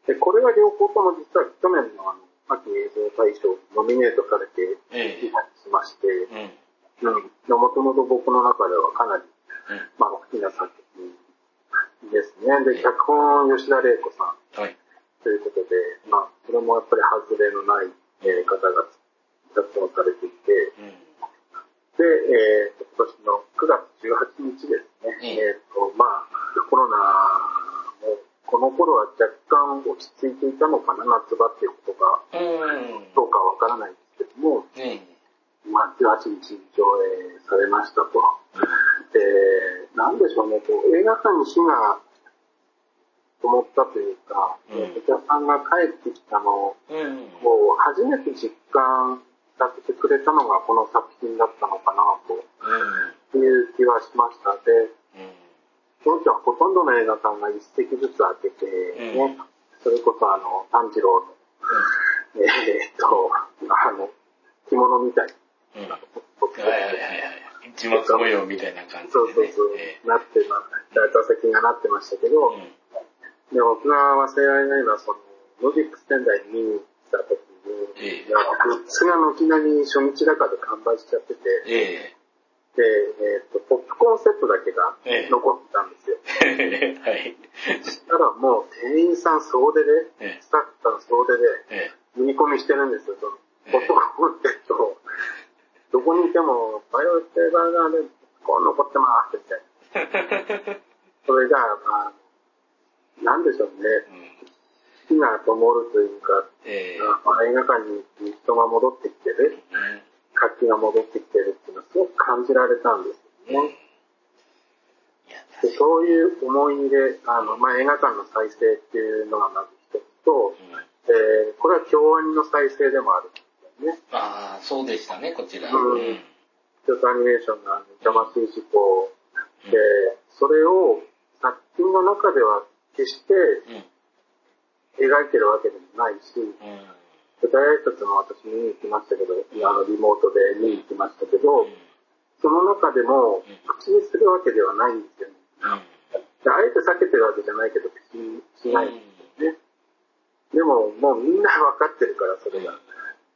で、これは両方とも実は去年のあの、秋映像大賞にノミネートされてえ、えいたりしまして、え、うん。うん。もともと僕の中ではかなり、うん。まあ、好きな作品ですね。で、脚本吉田玲子さんはい。ということで、まあ、それもやっぱり外れのない、えー方が脚本されていて、うん。で、えーと、今年の9月18日ですね、うんえっ、と、まあ、コロナも、この頃は若干落ち着いていたのかな、夏場っていうことが、うん。どうかわからないんですけども、ねまあ、18日に上映されましたと。で、なんでしょうね、こう映画館に火が灯ったというか、うんお客さんが帰ってきたのを、え。うん。こう初めて実感させてくれたのがこの作品だったのかなと。うん。いう気はしました。で、うん。当時はほとんどの映画館が一席ずつ開けて、ね、それこそあの、炭治郎の、えーっと、あの、着物みたい。な、はいはいはいはい。一末模様みたいな感じそうでね。そうそう、えなってま座席がなってましたけど、えうん。で僕が忘れられないのは、その、ロジックス仙台に見に行った時に、ええグッズが軒並み初日だかで完売しちゃってて、えで、えーっと、ポップコーンセットだけがええ残ってたんですよ。え。はい。そしたらもう店員さん総出で、えスタッフさん総出で、え。売り込みしてるんですよ、その、ポップコーンセットを。どこにいても、バイオレットエヴァーガーで、こう残ってます、みたいな。それが、まあ、なんでしょうね。うん。火が灯るというか、ええ。まあ、映画館に人が戻ってきてる、うん。活気が戻ってきてるっていうのはすごく感じられたんですよね。そういう思いで、あの、まあ、映画館の再生っていうのがまず一つと、うん。えーこれは京アニの再生でもあるんですよね。ああ、そうでしたね、こちら。うんうん。京都アニメーションが魂事故うんで、それを作品の中では決してうん。描いてるわけでもないし、うん。舞台挨拶も私見に行きましたけど、あのリモートで見に行きましたけど、その中でも口にするわけではないんですよね。であえて避けてるわけじゃないけど、口にしないんですよね。でも、もうみんな分かってるから、それが。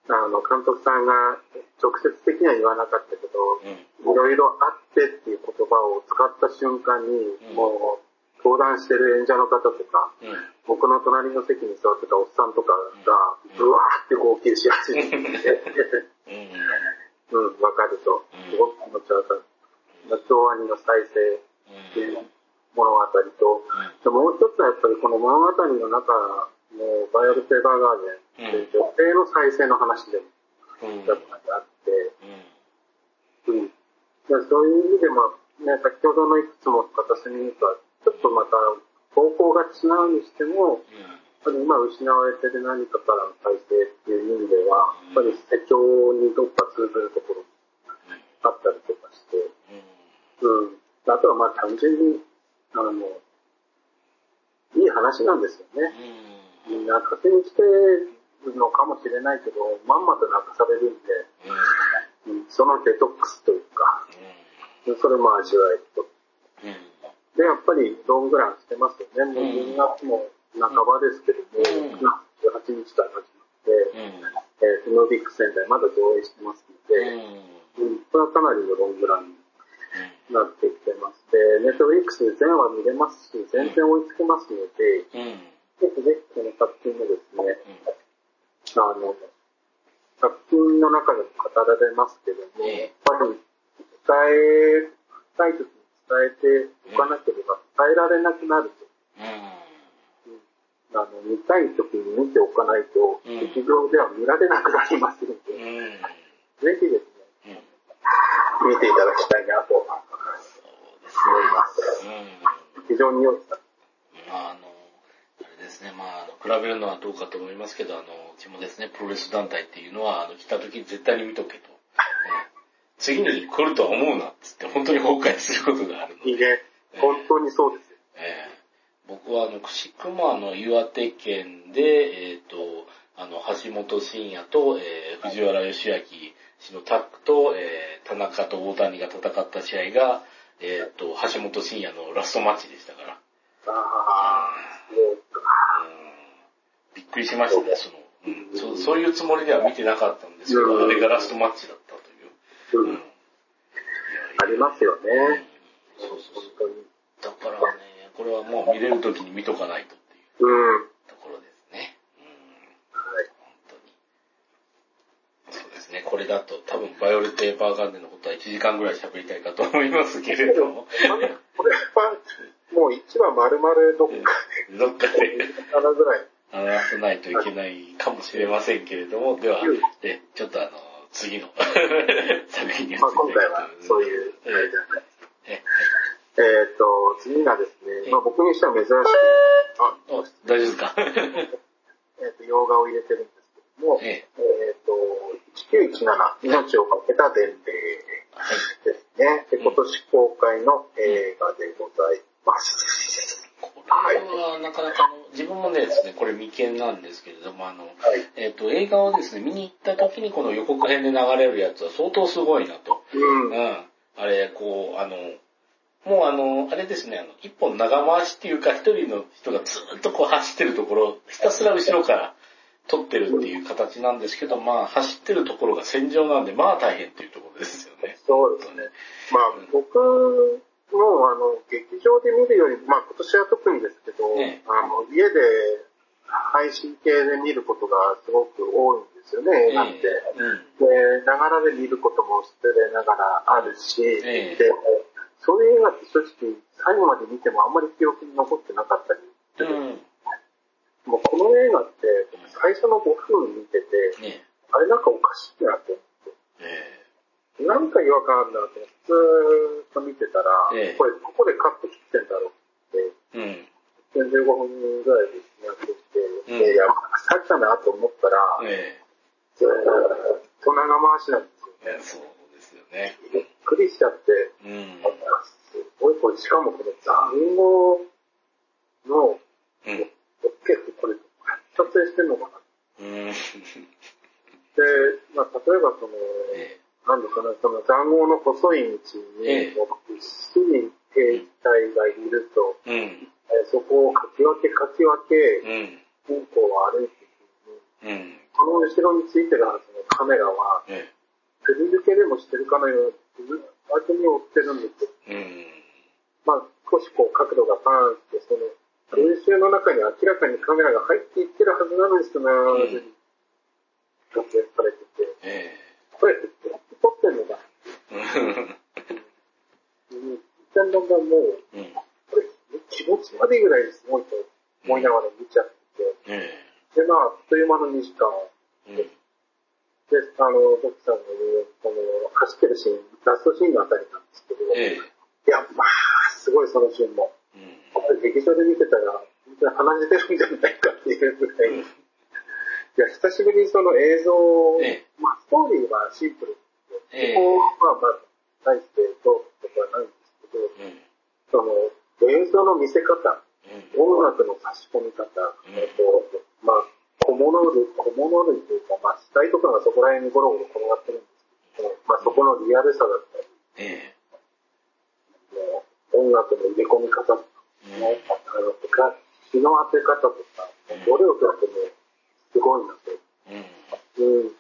あの、監督さんが直接的には言わなかったけど、うん。いろいろあってっていう言葉を使った瞬間に、うんもう、登壇してる演者の方とか、うん。僕の隣の席に座ってたおっさんとかが、うんうわーって号泣し始めて、うん。うん、わかるとうん。すごく気持ちわかる。京アニの再生っていう物語と、でもう一つはやっぱりこの物語の中のヴァイオレット・エヴァーガーデンって女性の再生の話でもうん。やっぱりあって、うん。そういう意味でも、ね、先ほどのいくつもの片隅とはちょっとまた方向が違うにしても、やっぱり今失われてる何かからの再生っていう意味では、やっぱり世教にどっか通ずるところあったりとかして、うん。あとはまあ単純に、あの、いい話なんですよね。泣かせに来てるのかもしれないけど、まんまと泣かされるんで、うん。そのデトックスというか、それも味わえると。で、やっぱりロングランしてますよね。もう12月も半ばですけども、うん。9月18日から始まって、えーと、ムービック仙台まだ上映してますので、うん、これはかなりのロングランになってきてます。で、ネットフリックスで全話見れますし、全然追いつけますので、ぜひぜひこの作品もですね、あの、作品の中でも語られますけども、ええ。やっぱり伝えたい時に伝えておかなければ伝えられなくなると。あの、見たい時に見ておかないと、うん。劇場では見られなくなりますので、ぜひですね、見ていただきたいなと思います。非常に良い。作あの、あれですね、まあ、比べるのはどうかと思いますけど、あの、うちもですね、プロレス団体っていうのは、あの、来た時絶対に見とけと。えー次に来るとは思うなっつって、本当に崩壊することがあるので。品ね、本当にそうですよ。えー僕はあの、くしくもあの、岩手県で、えっ、と、あの、橋本真也と、えー藤原義明氏のタッグと、えー田中と大谷が戦った試合が、えっ、と、橋本真也のラストマッチでしたから。ああ、そうびっくりしましたね、その、うん。そうそういうつもりでは見てなかったんですけど、うん。あれがラストマッチだっう。うんありますよね。うんそうそうそう。だからね、これはもう見れる時に見とかないとっていううん。ところですね。うんはい。本当に。そうですね。これだと多分バイオレット・エーパーガンデンのことは1時間ぐらい喋りたいかと思いますけれども。これは、もう1話丸々どっかどっかでで、7ぐらい。話さないといけないかもしれませんけれども、では、でちょっとあの、次の。作品に移まあ、り今回はそういう、えあれじゃない。ええっ、と、次がですね、まあ僕にしては珍しく、あ、お大丈夫ですか？えっ、と、洋画を入れてるんですけども、ええ。っ、と、1917、命をかけた伝令はい。ですね。で今年公開の映画でございます。これはなかなか自分もねですね、これ未見なんですけれども、あの、はい。えっ、と、映画をですね、見に行った時にこの予告編で流れるやつは相当すごいなと。うん。うん。あれ、こう、あの、もうあの、あれですね、あの、一本長回しっていうか、一人の人がずっとこう走ってるところ、ひたすら後ろから撮ってるっていう形なんですけど、まあ、走ってるところが戦場なんで、まあ大変っていうところですよね。そうですね。まあ、僕も、あの、劇場で見るより、まあ、今年は特にですけど、ええあの、家で配信系で見ることがすごく多いんですよね、映画って。うん。で、ながらで見ることも失礼ながらあるし、ええで、そういう映画って正直、最後まで見てもあんまり記憶に残ってなかったり、うん。もうこの映画って、最初の5分見てて、ねあれなんかおかしいなって思って。えなんか違和感あるなって、ずーっと見てたら、ええこれどこでカット切ってんだろうって、えうん。15分ぐらいでやってきて、うんいや、さっきかなと思ったら、えずーっと長回しなんですよね。そうですよね。びっくりしちゃって、うん。すごいこれ、しかもこの残語の、うん。結構これ、撮影してんのかなうん。で、まあ、例えばその、えなんですかね、その残語の細い道に、ええもうびっしり兵隊がいると、え。うん。えーそこをかき分けかき分け、うん。方向を歩いていくのに、うん。この後ろについてるはずのカメラは、えすり抜けでもしてるかのように、割とに追ってるんですよ。え。うん。まあ、少しこう角度がパーンって、その、群衆の中に明らかにカメラが入っていってるはずなのに、その、ん撮影されてて、えこれってどうやって撮ってんのか。え。うんだんだんだんもう、うん。これ気持ち悪いぐらいすごいと思いながら見ちゃってえて、で、まあ、あっという間の2時間、うん。で、あの、徳さんの言う、この、走ってるシーン、ラストシーンのあたりなんですけど、ええ。いや、まあ、すごいそのシーンも。うん。劇場で見てたら、本当に鼻血出るんじゃないかっていうぐらい。いや、久しぶりにその映像を、ええまあ、ストーリーはシンプルですええよ。ここは、まあ、大してどうとかはないんですけど、うん。その、映像の見せ方、うん。音楽の差し込み方、うんえっと、まあ、小物類、小物類というか、まあ、死体とかがそこら辺にゴロゴロ転がってるんですけど、まあ、そこのリアルさだったり、えもう音楽の入れ込み方とか、え。ね、あの、とか、日の当て方とか、どれをとってもすごいなと。うん。うん。うん。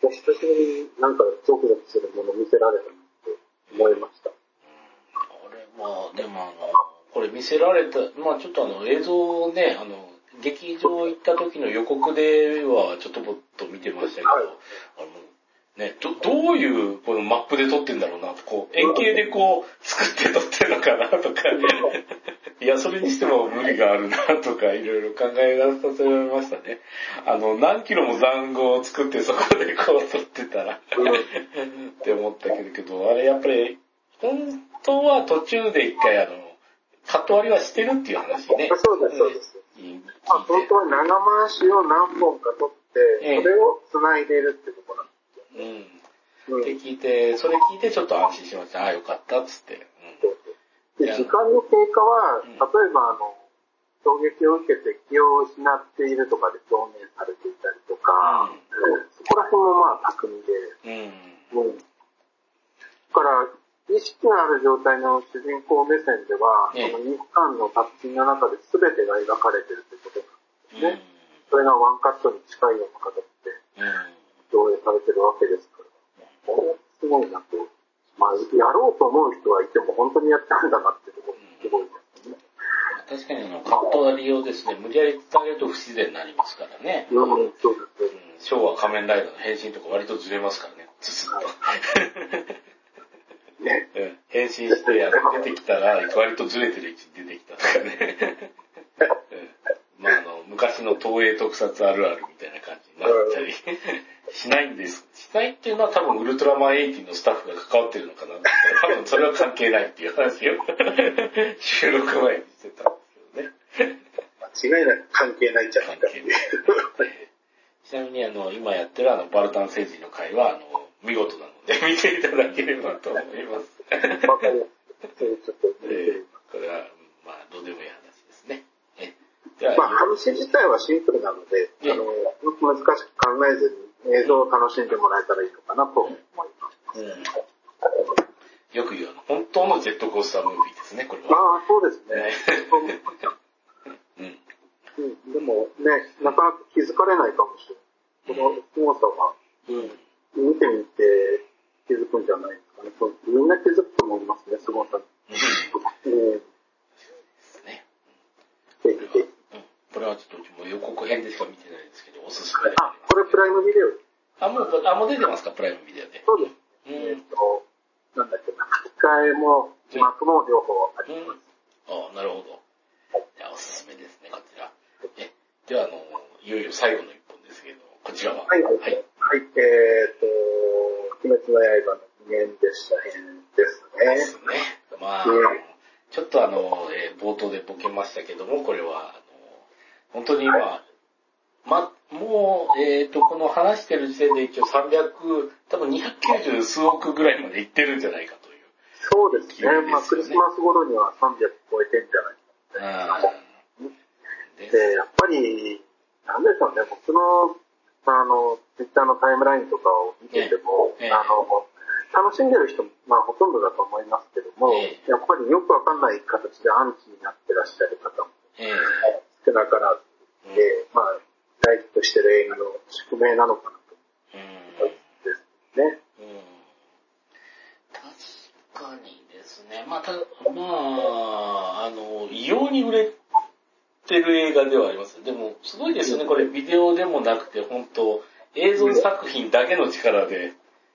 で久しぶりになんかゾクゾクするものを見せられたなって思いました。これは、でもあの、これ見せられた、まあちょっとあの映像をね、あの、劇場行った時の予告ではちょっとぼっと見てましたけど、はいあの、ね、ど、どういうこのマップで撮ってんだろうなと、こう、円形でこう、作って撮ってるのかなとか、いや、それにしても無理があるなとか、いろいろ考え出させられましたね。あの、何キロも残壕を作ってそこでこう撮ってたら、って思ったけど、あれやっぱり、本当は途中で一回あの、カット割りはしてるっていう話ね。そうです、そうです。あ、本て。当は長回しを何本か撮って、ええそれを繋いでいるってところうん。なんですよ。うんって聞いて、それ聞いてちょっと安心しました。ああ、よかったっつって。そうそうで時間の経過は、うん例えばあの、衝撃を受けて気を失っているとかで表現されていたりとか、うんそこら辺もまあ巧みで、うん。うん。だから、意識のある状態の主人公目線では、ええその日韓の作品の中で全てが描かれてるってことうん。なんですね。それがワンカットに近いような形でうん。上映されてるわけですから、これすごいなと。まあ、やろうと思う人はいても本当にやったんだなってところすごいですね。確かにあの、カット割りをですね、無理やり伝えると不自然になりますからね。うん、そうですうん昭和仮面ライダーの変身とか割とずれますからね。ずすっと。ね。うん変身してあの出てきたら割とずれてる位置に出てきたとかね。うんまああの、昔の東映特撮あるあるみたいな感じになったり しないんです。しないっていうのは多分ウルトラマン80のスタッフが関わってるのかな多分それは関係ないっていう話を収録前にしてた。間違いなく関係ないんじゃないかっていう。ちなみにあの、今やってるあの、バルタン星人の回は、あの、見事なので 見ていただければと思います。わかります。それちょっと見てえみーこれは、まあ、どうでもいい話ですね。まあ、話自体はシンプルなので、ええあの、難しく考えずに映像を楽しんでもらえたらいいのかなと思います。うんよく言う本当のジェットコースタームービーですね、これは。ああ、そうですね。うん。うん、でもね、なかなか気づかれないかもしれない。この凄さはうん。見てみて気づくんじゃないですかね。そうみんな気づくと思いますね、凄さに。うん、ですね。ぜひぜひ。うん。これはちょっと予告編でしか見てないんですけど、おすすめであ、これプライムビデオ？あ、もう、あ、もう出てますか、プライムビデオで。そうです。うん。えっと、なんだっけな、吹き替えも字幕も両方あります。あなるほど。いや、おすすめですね、こちら。え、では、あの、いよいよ最後の一本ですけど、こちらは。はい、はい。はい。はい、えっ、と、鬼滅の刃の無限列車編ですね。ですね。まあ、うんちょっとあの、えー冒頭でボケましたけども、これは、あの、本当に今、ま、もう、えっ、と、この話してる時点で一応300、多分290数億ぐらいまでいってるんじゃないかという。そうですねまあ、クリスマス頃には300超えてんじゃないで、やっぱり、なんでしょうね、僕の、あの、ツイッターのタイムラインとかを見てても、ええ。あの、楽しんでる人も、まあ、ほとんどだと思いますけども、えやっぱりよくわかんない形でアンチになってらっしゃる方もええ。少なからずで、まあ、大ヒットしてる映画の宿命なのかなと。うん。思うん。ですね。うん。確かにね。まあ、た、まあ、あの、異様に売れてる映画ではあります。でも、すごいですよね。これ、ビデオでもなくて、本当映像作品だけの力で、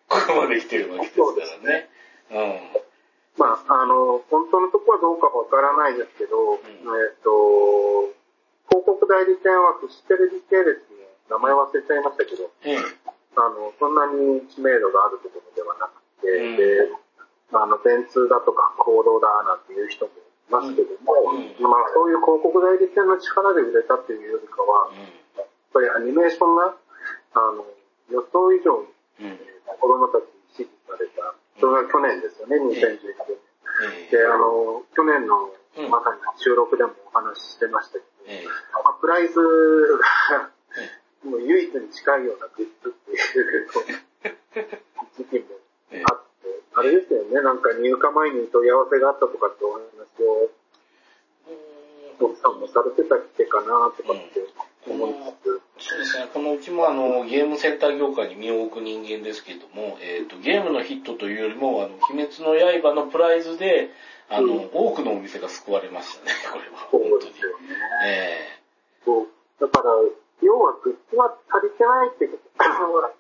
ここまで来てるわけですからね。まあ、あの、本当のところはどうかわからないですけど、んえっ、と、広告代理店はフジテレビ系列の名前忘れちゃいましたけど、うん。ええ。あの、そんなに知名度があるところではなくて、うんで、あの、電通だとか行動だなんていう人もいますけども、うんまあ、そういう広告代理店の力で売れたっていうよりかは、やっぱりアニメーションが、あの、予想以上に。子供たちに支持された。それが去年ですよね、2011年。えで、あの、去年のうんまさに収録でもお話ししてましたけど。まあ、プライズが、もう唯一に近いようなグッズっていう 時期もええあって、あれですよね、なんか入荷前に問い合わせがあったとかってお話を、奥さんもされてたっけかなとかって思いつつ、そうですね。このうちもあの、ゲームセンター業界に身を置く人間ですけれども、えっ、と、ゲームのヒットというよりも、あの、鬼滅の刃のプライズで、あの、うん多くのお店が救われましたね、これは。そ本当にね。えそう。だから、要はグッズは足りてないってことは、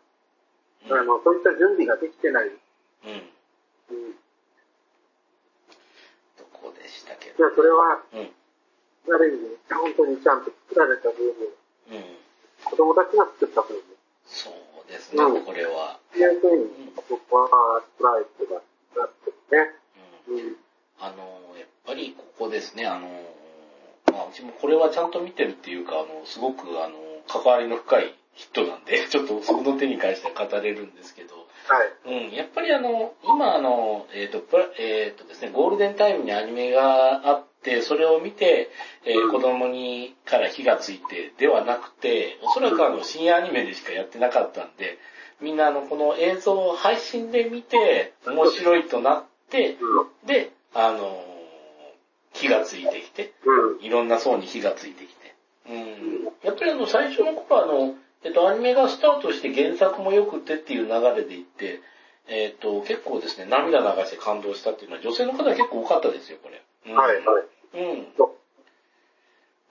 えあの、そういった準備ができてない。うん。どこでしたけ？じど。ゃあそれは、うん。ある意味、本当にちゃんと作られた部分、うん。子供たちが作った部分、そうですね、うんこれは。っていうふうに、僕は捉えてがなってね。うん。うん。あの、やっぱりここですね、あの、まあ、うちもこれはちゃんと見てるっていうか、あの、すごく、あの、関わりの深いヒットなんで、ちょっとそこの手に関しては語れるんですけど、はい。うん、やっぱりあの、今あの、えっ、と、プラえっ、とですね、ゴールデンタイムにアニメがあって、それを見て、えー子供にから火がついてではなくて、おそらくあの、深夜アニメでしかやってなかったんで、みんなあの、この映像を配信で見て、面白いとなって、うん。で、あの火がついてきて、うん。いろんな層に火がついてきて。うん。やっぱりあの、最初の頃あの、えっと、アニメがスタートして原作も良くてっていう流れでいって、えっと、結構ですね、涙流して感動したっていうのは女性の方が結構多かったですよ、これ。うん、はい、はい。うん。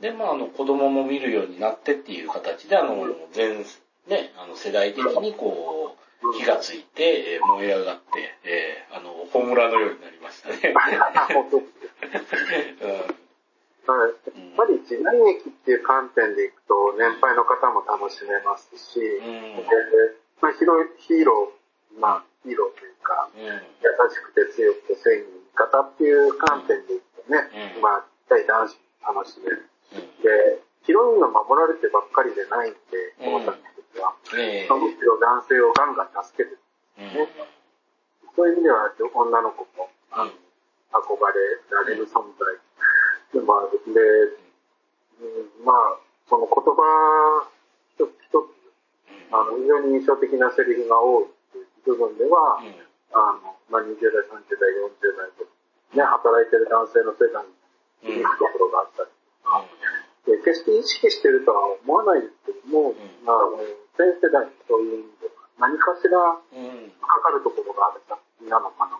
で、まあ、あの、子供も見るようになってっていう形で、あの、全、ね、あの、世代的にこう、火がついて、えー燃え上がって、えーあの、炎のようになりましたね。本当はい。やっぱり時代劇っていう観点でいくと、年配の方も楽しめますし、うん。でまあ、ヒーロー、ヒーロー、まあ、ヒーローというか、うん。優しくて強くて正義の味方っていう観点でいくとね、うんまあ、対男子も楽しめる。うん。で、ヒロインが守られてばっかりでないんで、この作品は。ええむしろ男性をガンガン助けてる。うん。そういう意味では、女の子もうん。憧れられる存在でもある。で、うんまあ、その言葉一つ一つ、あの、非常に印象的なセリフが多いっていう部分では、うん。あの、まあ、20代、30代、40代と、ね、働いてる男性の世界に響くところがあったり、で決して意識してるとは思わないですけども、んまあ、全世代にそういう意味では、何かしらうん。うん。かかるところがある作品なのかな、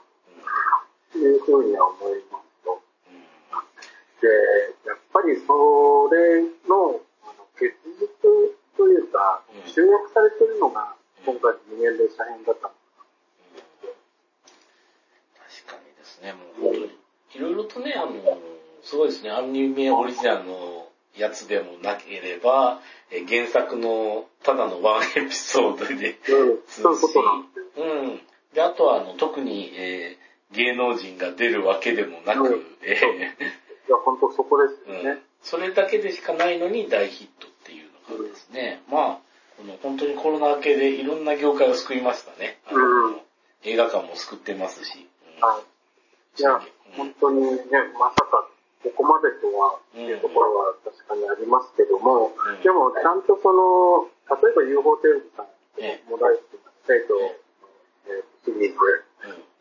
というふうには思いますやっぱりそれの、結実というかうん、集約されてるのが、今回の二年列車編だったの確かにですね、もう本当に、いろいろとね、あの、すごいですね、アニメオリジナルのやつでもなければ、え原作のただのワンエピソードで、うん、そういうことなんで。すよ。うん。で、あとは、あの、特に、えー芸能人が出るわけでもなく、うん。えいや、本当そこですーうん。よね。それだけでしかないのに大ヒットっていうのがですね、まあ、この本当にコロナ明けでいろんな業界を救いましたね。あのうん。映画館も救ってますし。うん。はい。いや、本当にね、まさかここまでとは、っていうところは確かにありますけども、うん。でもちゃんとその、例えば UFO テレビさんえも大好きな生徒、えーシリーズ、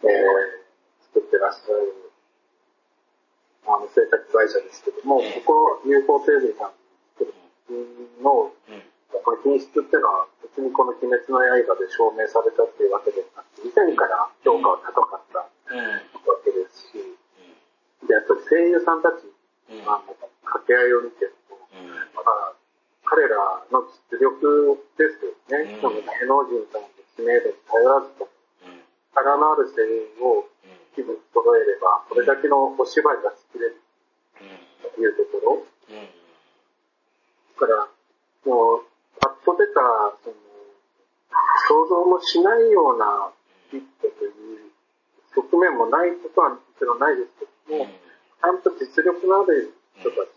うん。えー作ってらっしゃる、あの、制作会社ですけども、ええここ UFO テレビさんの、うんこの品質っていうのは、別にこの鬼滅の刃で証明されたっていうわけではなくて、以前から評価は高かったわうん。けですし、で、あと声優さんたち、うん。あの、掛け合いを見てると、うん。まあ、彼らの実力ですよね。うんその芸能人さんの知名度に頼らずと、うん。力のある声優を気分揃えれば、それだけのお芝居が作れるうん。というところ。うん。だから、もう、パッと出た、その、想像もしないようなヒットという側面もないことはもちろんないですけども、ちゃんと実力のある人たち、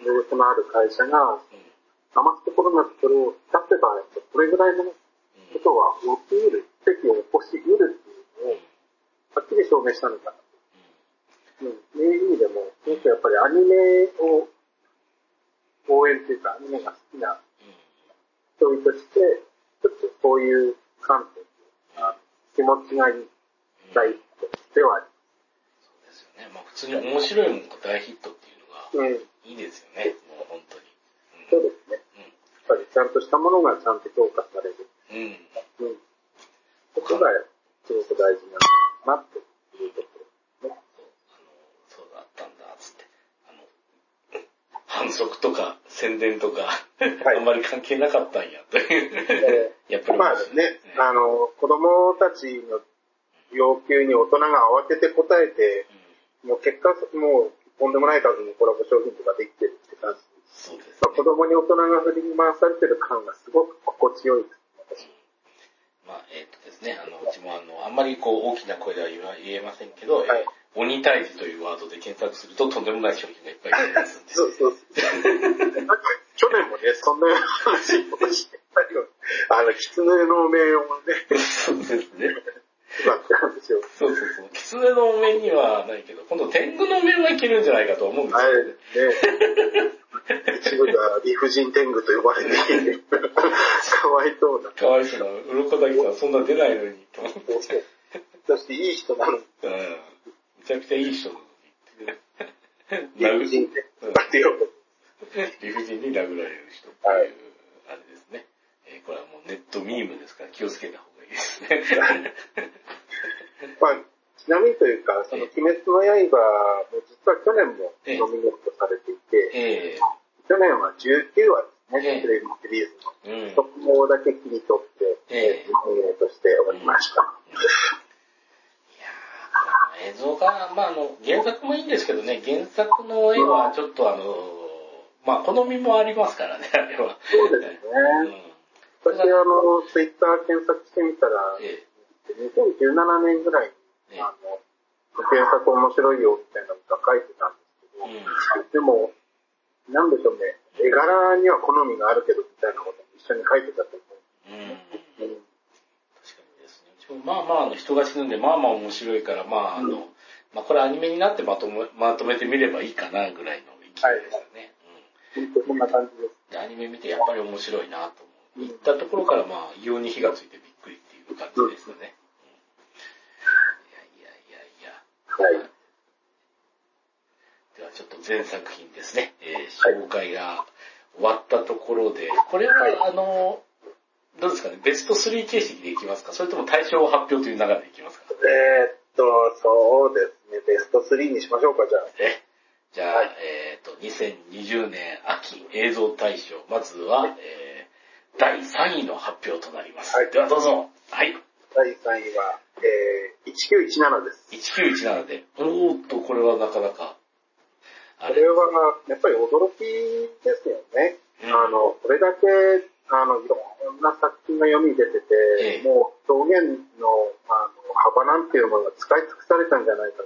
実力のある会社が、余すところなくそれを出せば、これぐらいのことは起きうる、奇跡を起こしうるっていうのを、はっきり証明したのかな。うん、いう意味でも、すごくやっぱりアニメを応援っていうか、アニメが好きな人々として、ちょっとそういう観点気持ちがいい大ヒットではありそうですよね。まあ普通に面白いものが大ヒットっていうのがます。うん、いいですよね。もう本当に。そうですね。やっぱりちゃんとしたものがちゃんと評価される。うん。うん。うん。そこがすごく大事なのかなっていうところですね。そうあの、そうだったんだ、つって。あの、反則とか宣伝とか、あんまり関係なかったんや、という。やっぱり。まあね、あの、子供たちの要求に大人が慌てて答えて、もう結果、もうとんでもない数のコラボ商品とかできてるって感じ。そうですまあ、子供に大人が振り回されてる感がすごく心地よい。です。まあ、えっ、とですね、あの、うちもあの、あんまりこう、大きな声では言えませんけど、はい。えー鬼退治というワードで検索するととんでもない商品がいっぱい出てます。そうそうそう。なんか去年もね、そんな話をしてたよ。あの、狐のお面をね、そうですね。そうそうそう。狐のお面にはないけど、今度天狗のお面はいけるんじゃないかと思うんですあよれね。ね、一部が理不尽天狗と呼ばれて。かわいそうな。かわいそうな、鱗だけはそんな出ないのに、と思って。そしていい人なのに、うん。めちゃくちゃいい人。理不尽天狗だってよ。理不尽に殴られる人っていう、はいあれですね。えーこれはもうネットミームですから気をつけた方がいいですね。まあ、ちなみにというか、その、鬼滅の刃も実は去年もノミネートされていて、え去年は19話ですね、ええテレビシリーズの。えうん。特報だけ切り取って、ええノミネートしておりました。映像が、まああの、原作もいいんですけどね、原作の絵はちょっとあの、まあ好みもありますからね、あれは。そうですね。うん。私、あの、ツイッター検索してみたら、え2017年ぐらいえに、あの、原作面白いよみたいなのが書いてたんですけど、うん。でも、なんでしょうね、絵柄には好みがあるけどみたいなことも一緒に書いてたと思うん。う。うんまあまああの人が死ぬんで、まあまあ面白いから、まああの、まあこれアニメになってまとめ、まとめてみればいいかなぐらいの勢いでしたね。本当そんな感じです。うん。で、アニメ見てやっぱり面白いなと思う。いったところからまあ異様に火がついてびっくりっていう感じでしたね。うん、いやいやいやいや。はい。ではちょっと全作品ですね、えー紹介が終わったところで、これは、はいあの、どうですかね、ベスト3形式でいきますか？それとも対象発表という流れでいきますか？えーっと、そうですね、ベスト3にしましょうか、じゃあ。えじゃあ、はいえっ、と、2020年秋映像大賞、まずは、えー第3位の発表となります。はいではどうぞ。はい。第3位は、えー、1917です。1917で。おーっと、これはなかなか、あこれは、やっぱり驚きですよね。うんあの、これだけ、あの、いろんな作品が世に出てて、ええもう表現のあの幅なんていうものが使い尽くされたんじゃないか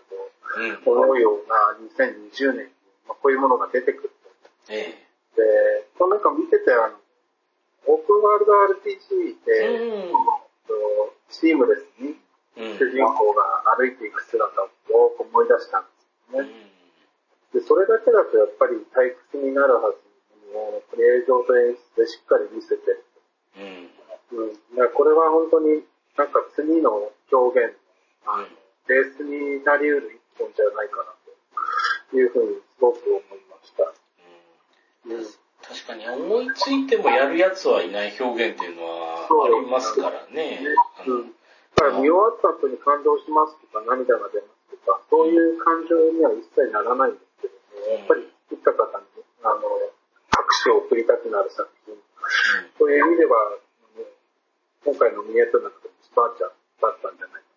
うん。と思うような2020年に、まあ、こういうものが出てくるえで、この中見てて、あの、オープンワールド RPG で、うんとシームレスにえ。うん。主人公が歩いていく姿を思い出したんですよね。で、それだけだとやっぱり退屈になるはずもう、映像と演出でしっかり見せてる。うん。うん。これは本当になんか次の表現、あの、ベースになり得る一本じゃないかなというふうにすごく思いました。うん。確かに思いついてもやるやつはいない表現っていうのはありますからね。あのうん。だから見終わった後に感動しますとか涙が出ますとか、そういう感情には一切ならないんですけども、やっぱり作った方に、あの、拍手を送りたくなる作品。そういう意味では、ね今回のミネートなくて一番じゃだったんじゃないか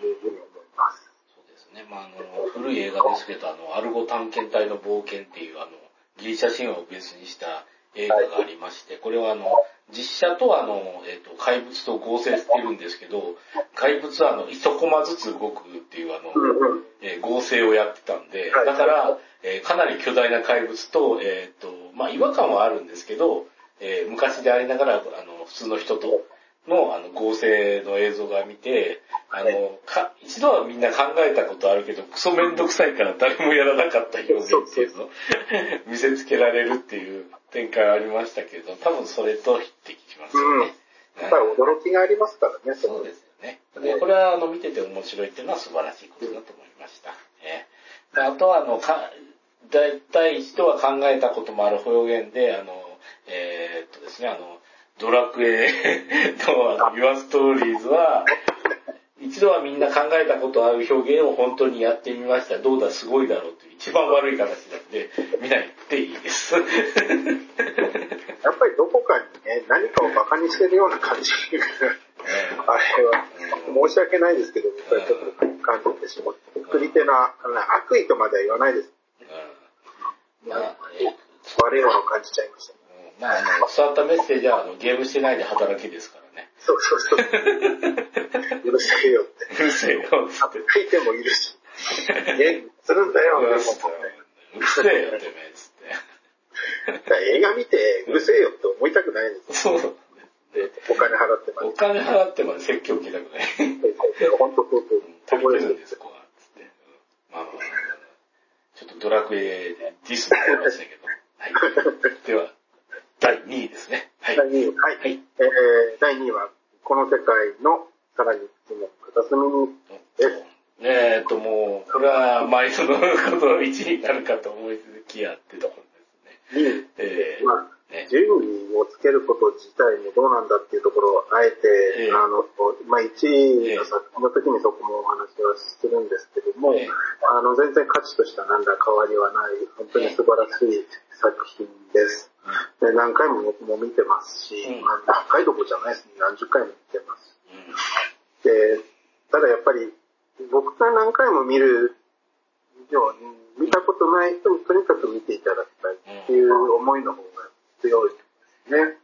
というふうに思います。そうですね。まあ、あの、古い映画ですけど、あの、アルゴ探検隊の冒険っていう、あの、ギリシャ神話をベースにした映画がありまして、これはあの、実写とあの、えっ、と、怪物と合成してるんですけど、怪物はあの、一コマずつ動くっていうあの。えー合成をやってたんで、はいだから、えーかなり巨大な怪物と、えっ、と、まあ、違和感はあるんですけど、えー昔でありながら、あの、普通の人との、あの、合成の映像が見て、あの、か、一度はみんな考えたことあるけど、クソめんどくさいから誰もやらなかった表現っていうのを 見せつけられるっていう展開はありましたけど、多分それと匹敵しますよね。やっぱり驚きがありますからね、そうですよね。でこれはあの見てて面白いっていうのは素晴らしいことだと思いました。えーであとはあのか、大体一度は考えたこともある表現で、あの、ですね、あの、ドラクエのあの Your Stories は、一度はみんな考えたことある表現を本当にやってみました。どうだ、すごいだろうという一番悪い形なんで、見ないっていいです。やっぱりどこかにね、何かを馬鹿にしてるような感じが、あれは、申し訳ないですけど、やっぱりちょっと感じてしまって、作り手の悪意とまでは言わないです。うんまあ、えー悪いものを感じちゃいました。うんまあ、あの、伝わったメッセージは、あの、ゲームしてないで働きですからね。そうそうそう。許せよって。うるせえよ、つって。書いてもいるし。え、するんだよ、うるでもせえよ、てめえ、つって。映画見て、うるせえよって思いたくないです。そう。お金払ってますお。金払ってまで説教受けたくない。本当そうそう。足りてるんです、ここは。つって。まあちょっとドラクエディスになりましたけど。はい。では、第2位ですね。はい。第2位、はい。はいえー、第2位は、この世界のさらに次の片隅に、えーっと、もう、これは毎度のことの1位になるかと思いきやってところですね。2位、えーまあ、ね順位をつけること自体もどうなんだっていうところをあえて、ええあの、まあ、1位の作品の時にそこもお話はするんですけども、ええあの、全然価値としては何ら変わりはない、本当に素晴らしい作品です。で何回も僕も見てますし、うん。まあ何回どころじゃないですね、何十回も見てます。うん。で、ただやっぱり、僕が何回も見る以上に、見たことない人にとにかく見ていただきたいっていう思いの方が強いですね。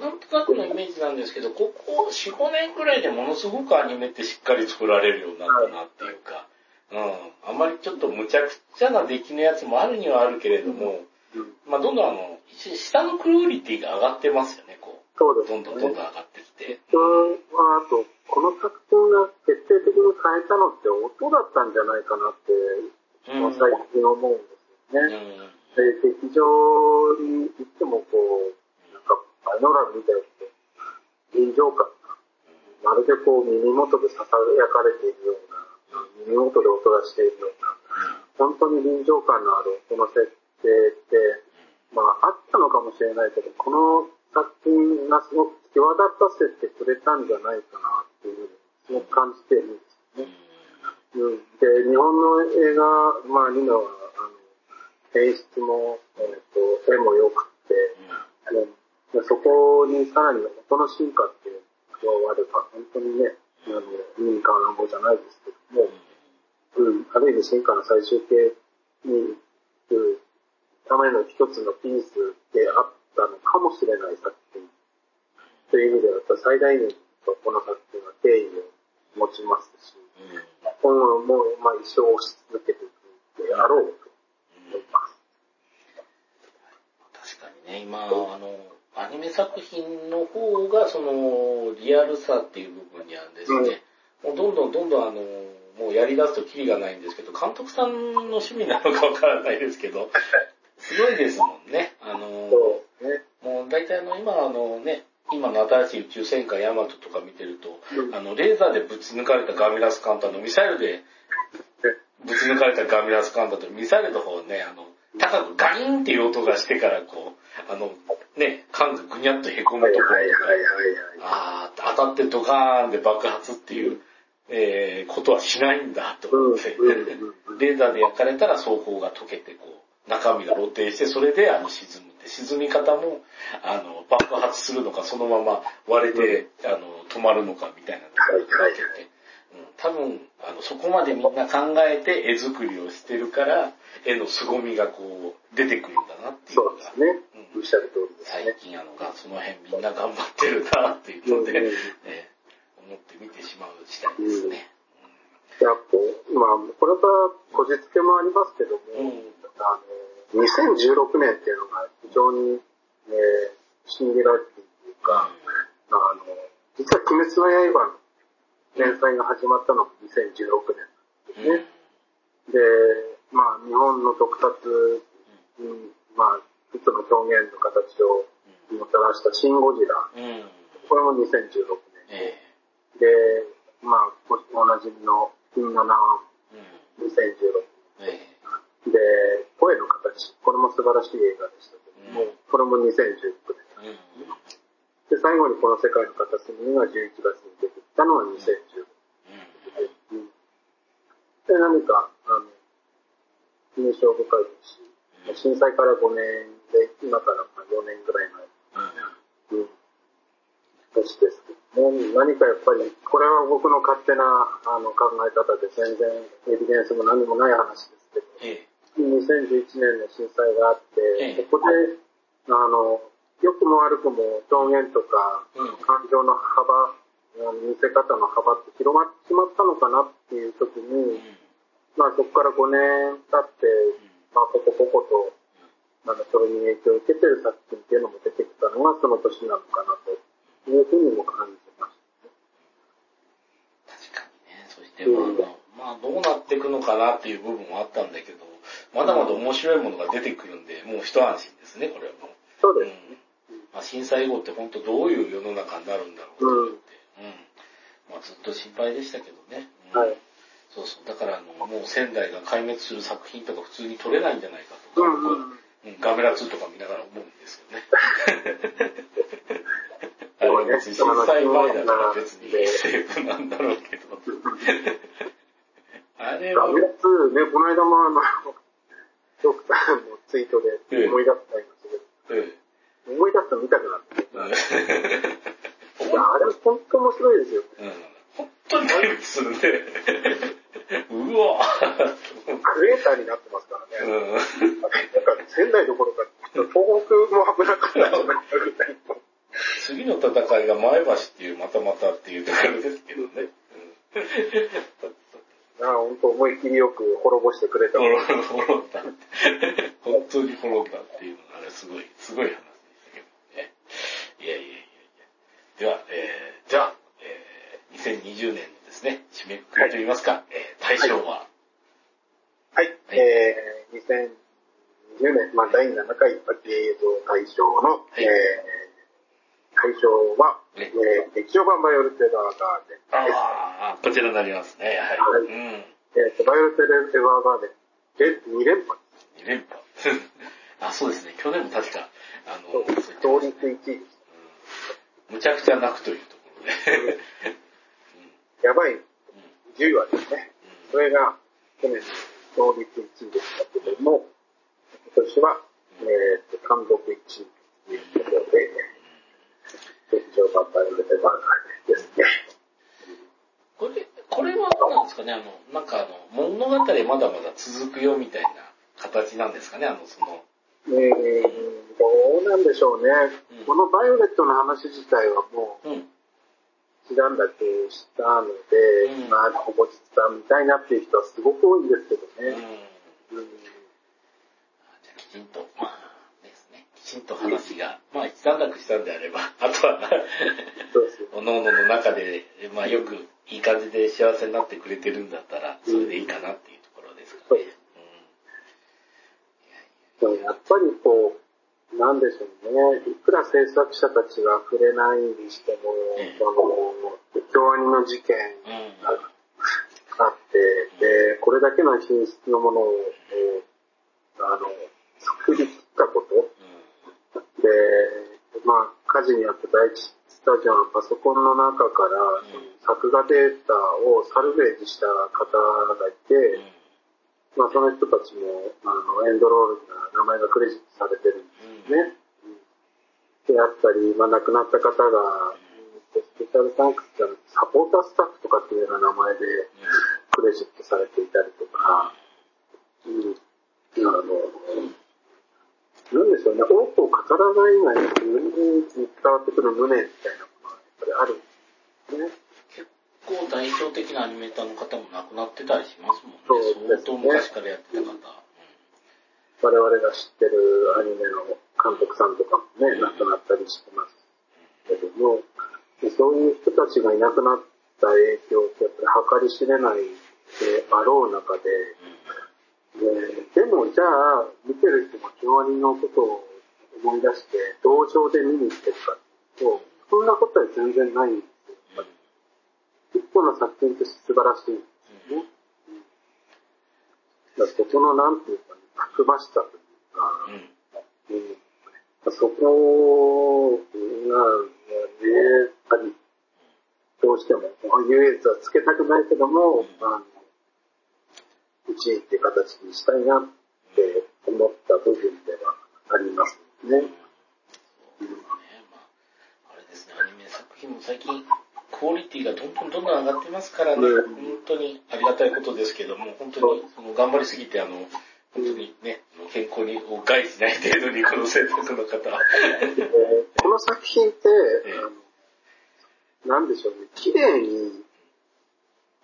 なんとなくのイメージなんですけど、ここ4、5年くらいでものすごくアニメってしっかり作られるようになったなっていうか、うん。あまりちょっと無茶苦茶な出来のやつもあるにはあるけれども、うんまあどんどんあの、し下のクオリティが上がってますよね、こう。そうですね。どんどんどんどん上がってきて。あと、この作品が決定的に変えたのって音だったんじゃないかなって、うん。最近思うんですよね。うんで、劇場に行ってもこう、なんか、パイノラルみたいに、臨場感が、まるでこう耳元で囁かれているような、耳元で音がしているような、本当に臨場感のある音の設定って、まああったのかもしれないけど、この作品がすごく際立たせてくれたんじゃないかなっていうすごく感じているんですよね。うん、で、日本の映画、まあ、ニノは、あの、演出も、えっ、と、絵も良くて、うんでそこにさらに音の進化っていうのが加われば、本当にね、あの、いい感じじゃないですけども、うん、ある意味進化の最終形に行くための一つのピースであったのかもしれない作品。という意味では、やっぱ最大限とこの作品は敬意を持ちますし、今後も、まあ、一生推し続けていくであろうと思います。ね、今、あの、アニメ作品の方が、その、リアルさっていう部分にはですね、もうどんどんどんどんあの、もうやり出すとキリがないんですけど、監督さんの趣味なのかわからないですけど、すごいですもんね。あの、ね。もう大体あの、今あのね、今の新しい宇宙戦艦ヤマトとか見てると、うんあの、レーザーでぶち抜かれたガミラス艦とあの、ミサイルでぶち抜かれたガミラス艦だと、ミサイルの方ね、あの、高くガインっていう音がしてから、こう、あの、ね、缶がぐにゃっと凹むはいところとか。あー当たってドカーンで爆発っていう、えー、ことはしないんだとうん思って、レーザーで焼かれたら装甲が溶けて、こう、中身が露呈して、それであの沈むって、沈み方も、あの、爆発するのか、そのまま割れて、あの、止まるのかみたいなのが分けて、うん、多分、あの、そこまでみんな考えて絵作りをしてるから、絵の凄みがこう、出てくるんだなっていうのがそうです、ね。うんおっしゃる通りです最ね。近あのが、その辺みんな頑張ってるなっていうので、うんうんね思って見てしまう次第ですね。やっぱ、まあ、これからこじつけもありますけども、うん。あの、2016年っていうのが非常に、えー、シンギュラリティというか、あの、実は鬼滅の刃の連載が始まったのも2016年うん。うん。で、まあ、日本の特撮に、まあ、いつの表現の形をもたらしたシン・ゴジラ、うん。これも2016え年。で、まあ、おなじみの金七えうん。2016え年。で、声の形、これも素晴らしい映画でしたけども、うんこれも2016年。えうん。で、最後にこの世界の片隅にが11月に出てきたのは2016うん。年。で、何か、あの、印象深いですし、震災から5年で、今からまあ4年ぐらい前、うん、年ですけども、何かやっぱり、これは僕の勝手なあの考え方で全然エビデンスも何もない話です2011年の震災があって、ええそこで、あの、良くも悪くも表現とか、うん。感情の幅、見せ方の幅って広まってしまったのかなっていう時に、うん。まあそこから5年経って、まあポコポコと、あの、それに影響を受けてる作品っていうのも出てきたのがその年なのかなというふうにも感じまし確かにね。そして、まあ、まあ、どうなっていくのかなっていう部分もあったんだけど、まだまだ面白いものが出てくるんで、もう一安心ですね、これはもう。た。そううんですね。まあ、震災後って本当どういう世の中になるんだろうと思って、うん。まあ、ずっと心配でしたけどね。うんはい。そうそう。だから、あの、もう仙台が壊滅する作品とか普通に撮れないんじゃないかとか、うんうん。うんガメラ2とか見ながら思うんですけどね。あれ別に震災前だから別にセーフなんだろうけど。あれはガ、メラ2ね、この間もあの、ドクターのツイートで思い出したんですけうんど、思い出すと見たくなって。うんいや、あれ本当面白いですよ。うん本当に壊滅するんで、うわぁクレーターになってますからね。うんなんか仙台どころか、東北も危なかったんじゃないかぐらいの。次の戦いが前橋っていうまたまたっていうところですけどね。ああ、本当思い切りよく滅ぼして滅んだ。本当に滅んだっていうのがあれすごい、すごい話でしたけどね。いやいやいやいや。では、えー、じゃあ、えー、2020年のですね、締めくくりといいますか、えー、大賞は、はい。えー、2020年、まあ、第7回映像大賞の、いえー、大賞は、ねえー、劇場版ヴァイオレット・エヴァーガーデンです。ああ、こちらになりますね。はい。はいうん。えーと、ヴァイオレット・エヴァーガーデンで2連覇。2連覇。あ、そうですね。去年も確か、あの、同率1位でしむちゃくちゃ泣くというところで。た。やばいうん10話ですね。それが、去年、同率1位でしたけども、今年は、えーと、単独1位ということで、劇場版バルテラーガーですね。これ、これはなんですかね、あの、なんかあの、物語まだまだ続くよみたいな形なんですかね、あの、その、えー、どうなんでしょうね。うんこのバイオレットの話自体はもう、うん。一段だけしたので、うんまあ、ほぼ実弾みたいなっていう人はすごく多いんですけどうん。ね。うんじゃあきちんと、まあ、ですね、きちちんと話が、まあ一段落したんであれば、あとは、そう。おのおのの中で、まあよくいい感じで幸せになってくれてるんだったら、それでいいかなっていうところですかね。やっぱりこう、なんでしょうね。いくら制作者たちが触れないにしても、ええあの、京アニの事件。があって、で、これだけの品質のものを、えーあの、作り切ったこと、で、まあ、火事にあった第一スタジオのパソコンの中から、作画データをサルベージした方がいて、うん。まあ、その人たちも、あの、エンドロールには名前がクレジットされてるんですね。であったり、まあ、亡くなった方が、スペシャルサンクスじゃなくてサポータースタッフとかっていうような名前でクレジットされていたりとか、うん、あの、なんでしょうね、多くを語らないがゆえに伝わってくる無念みたいなものがやっぱりあるんですね。結構代表的なアニメーターの方も亡くなってたりしますもんね。そうですね相当昔からやってた方。我々が知ってるアニメの監督さんとかもね、亡くなったりしてますけども、でそういう人たちがいなくなった影響ってやっぱり計り知れないであろう中で、ででもじゃあ、見てる人も京アニのことを思い出して、同情で見に行ってるかっていうと、そんなことは全然ないんですよ。やっぱり一個の作品として素晴らしいんですよね。だからそこのなんていうか、ね、たくましさというか、うん。うん。うんそこが、ね、やっぱり、どうしても、優越はつけたくないけども、あの、1位っていう形にしたいなって思った部分ではありますね。ね、まあ、あれですね、アニメ作品も最近、クオリティがどんどんどんどん上がってますからね、うん。本当にありがたいことですけども、本当にその頑張りすぎて、あの、本当にね、健康にを害しない程度にこの制作の方。は、でこの作品って、ええ。なんでしょうね、綺麗に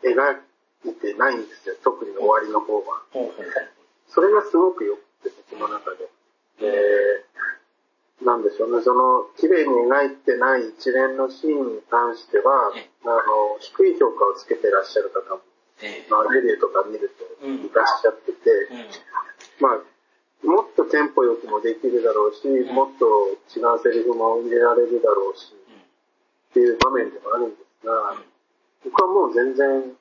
描いてないんですよ、特に終わりの方は。それがすごく良くて、僕の中で。で、なんでしょうね、その、綺麗に描いてない一連のシーンに関してはえ、あの、低い評価をつけてらっしゃる方も、ええ。まあ、レビューとか見るとうん。いらっしゃってて、うん。まあ、もっとテンポよくもできるだろうし、もっと違うセリフも入れられるだろうし、っていう場面でもあるんですが、僕はもう全然、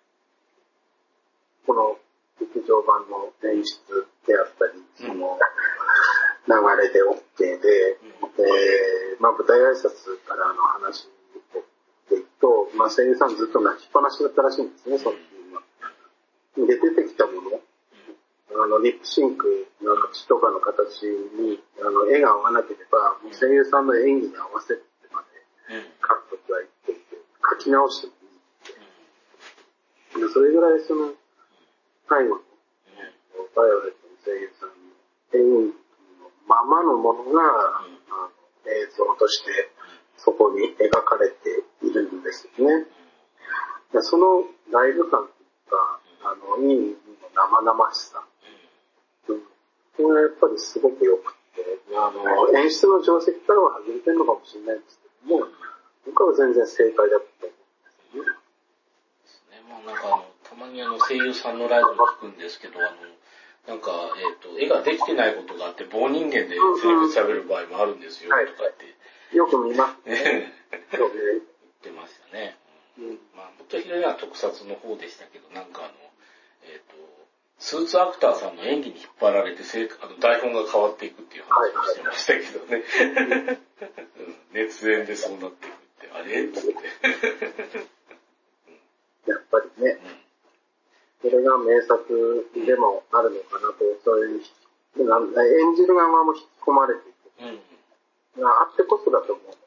この劇場版の演出であったり、その流れで OK で、で、まあ舞台挨拶からの話でいくと、まあ声優さんずっと泣きっぱなしだったらしいんですね、その時は。で、出てきたもの、あの、リップシンクの口とかの形に、あの、絵が合わなければ、声優さんの演技に合わせてまで、うん。各国は言っていて、書き直してもいいって。でそれぐらいその、最後の、バイオレットの声優さんの演技のままのものが、あの映像としてそこに描かれているんですよね。でそのライブ感というか、あの、いい生々しさ。うん。これがやっぱりすごく良くて、あの、演出の定石からは外れてるのかもしれないんですけども、僕は全然正解だったと思うんですよね。ね、まあなんかまにあの声優さんのライブも聞くんですけど、あの、なんか、えっ、と、絵ができてないことがあって、棒人間でセリフ喋る場合もあるんですよ、はい。とかって、よく見ますね。言ってましたね。うん。まあ、もっとひどいのは特撮の方でしたけど、なんかあの、えっ、と、スーツアクターさんの演技に引っ張られてあの台本が変わっていくっていう話をしてましたけどね。うん。熱演でそうなっていくって、あれ？っつって。やっぱりね、それが名作でもあるのかなと、そういう、演じる側も引き込まれていく。うん。あってこそだと思う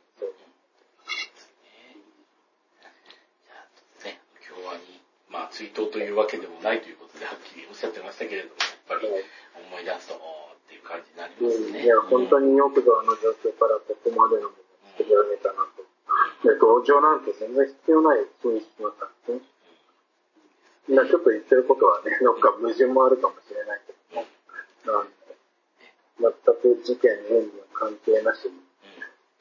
まあ、追悼というわけでもないということで、はっきりおっしゃってましたけれども、やっぱり思い出すと、っていう感じになりますね。いや、本当によくぞあの状況からここまでのものを作り上げたなと。で、同情なんて全然必要ない品質の作品。みんなちょっと言ってることはね、なんか矛盾もあるかもしれないけども。あの全く事件、演技は関係なしに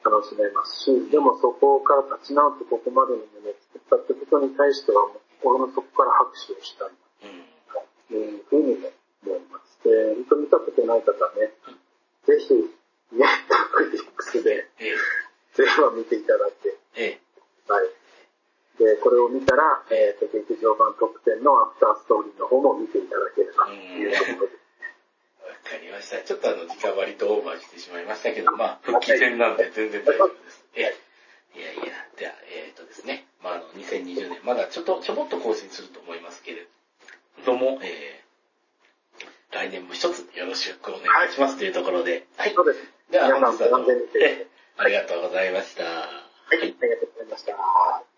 楽しめますし、でもそこから立ち直ってここまでのものを作ったってことに対しては、心の底から拍手をしたいというふうに思います。で、本当見たことない方はね、ぜひ、ネットフリックスで、ぜひは見ていただいて、はい。で、これを見たら、えっ、ー、と、劇場版トップ10のアフターストーリーの方も見ていただければというところで。わかりました。ちょっとあの、時間割とオーバーしてしまいましたけど、まあ、復帰戦なんで全然大丈夫です。え、いやいや、では、えっ、ー、とですね、まあ、あの、2020年、まだちょっと、ちょぼっと更新すると思いますけれども、えー、来年も一つよろしくお願いします、というところで。はい。そうです。では、本日はどうも、え、ありがとうございました。はい、ありがとうございました。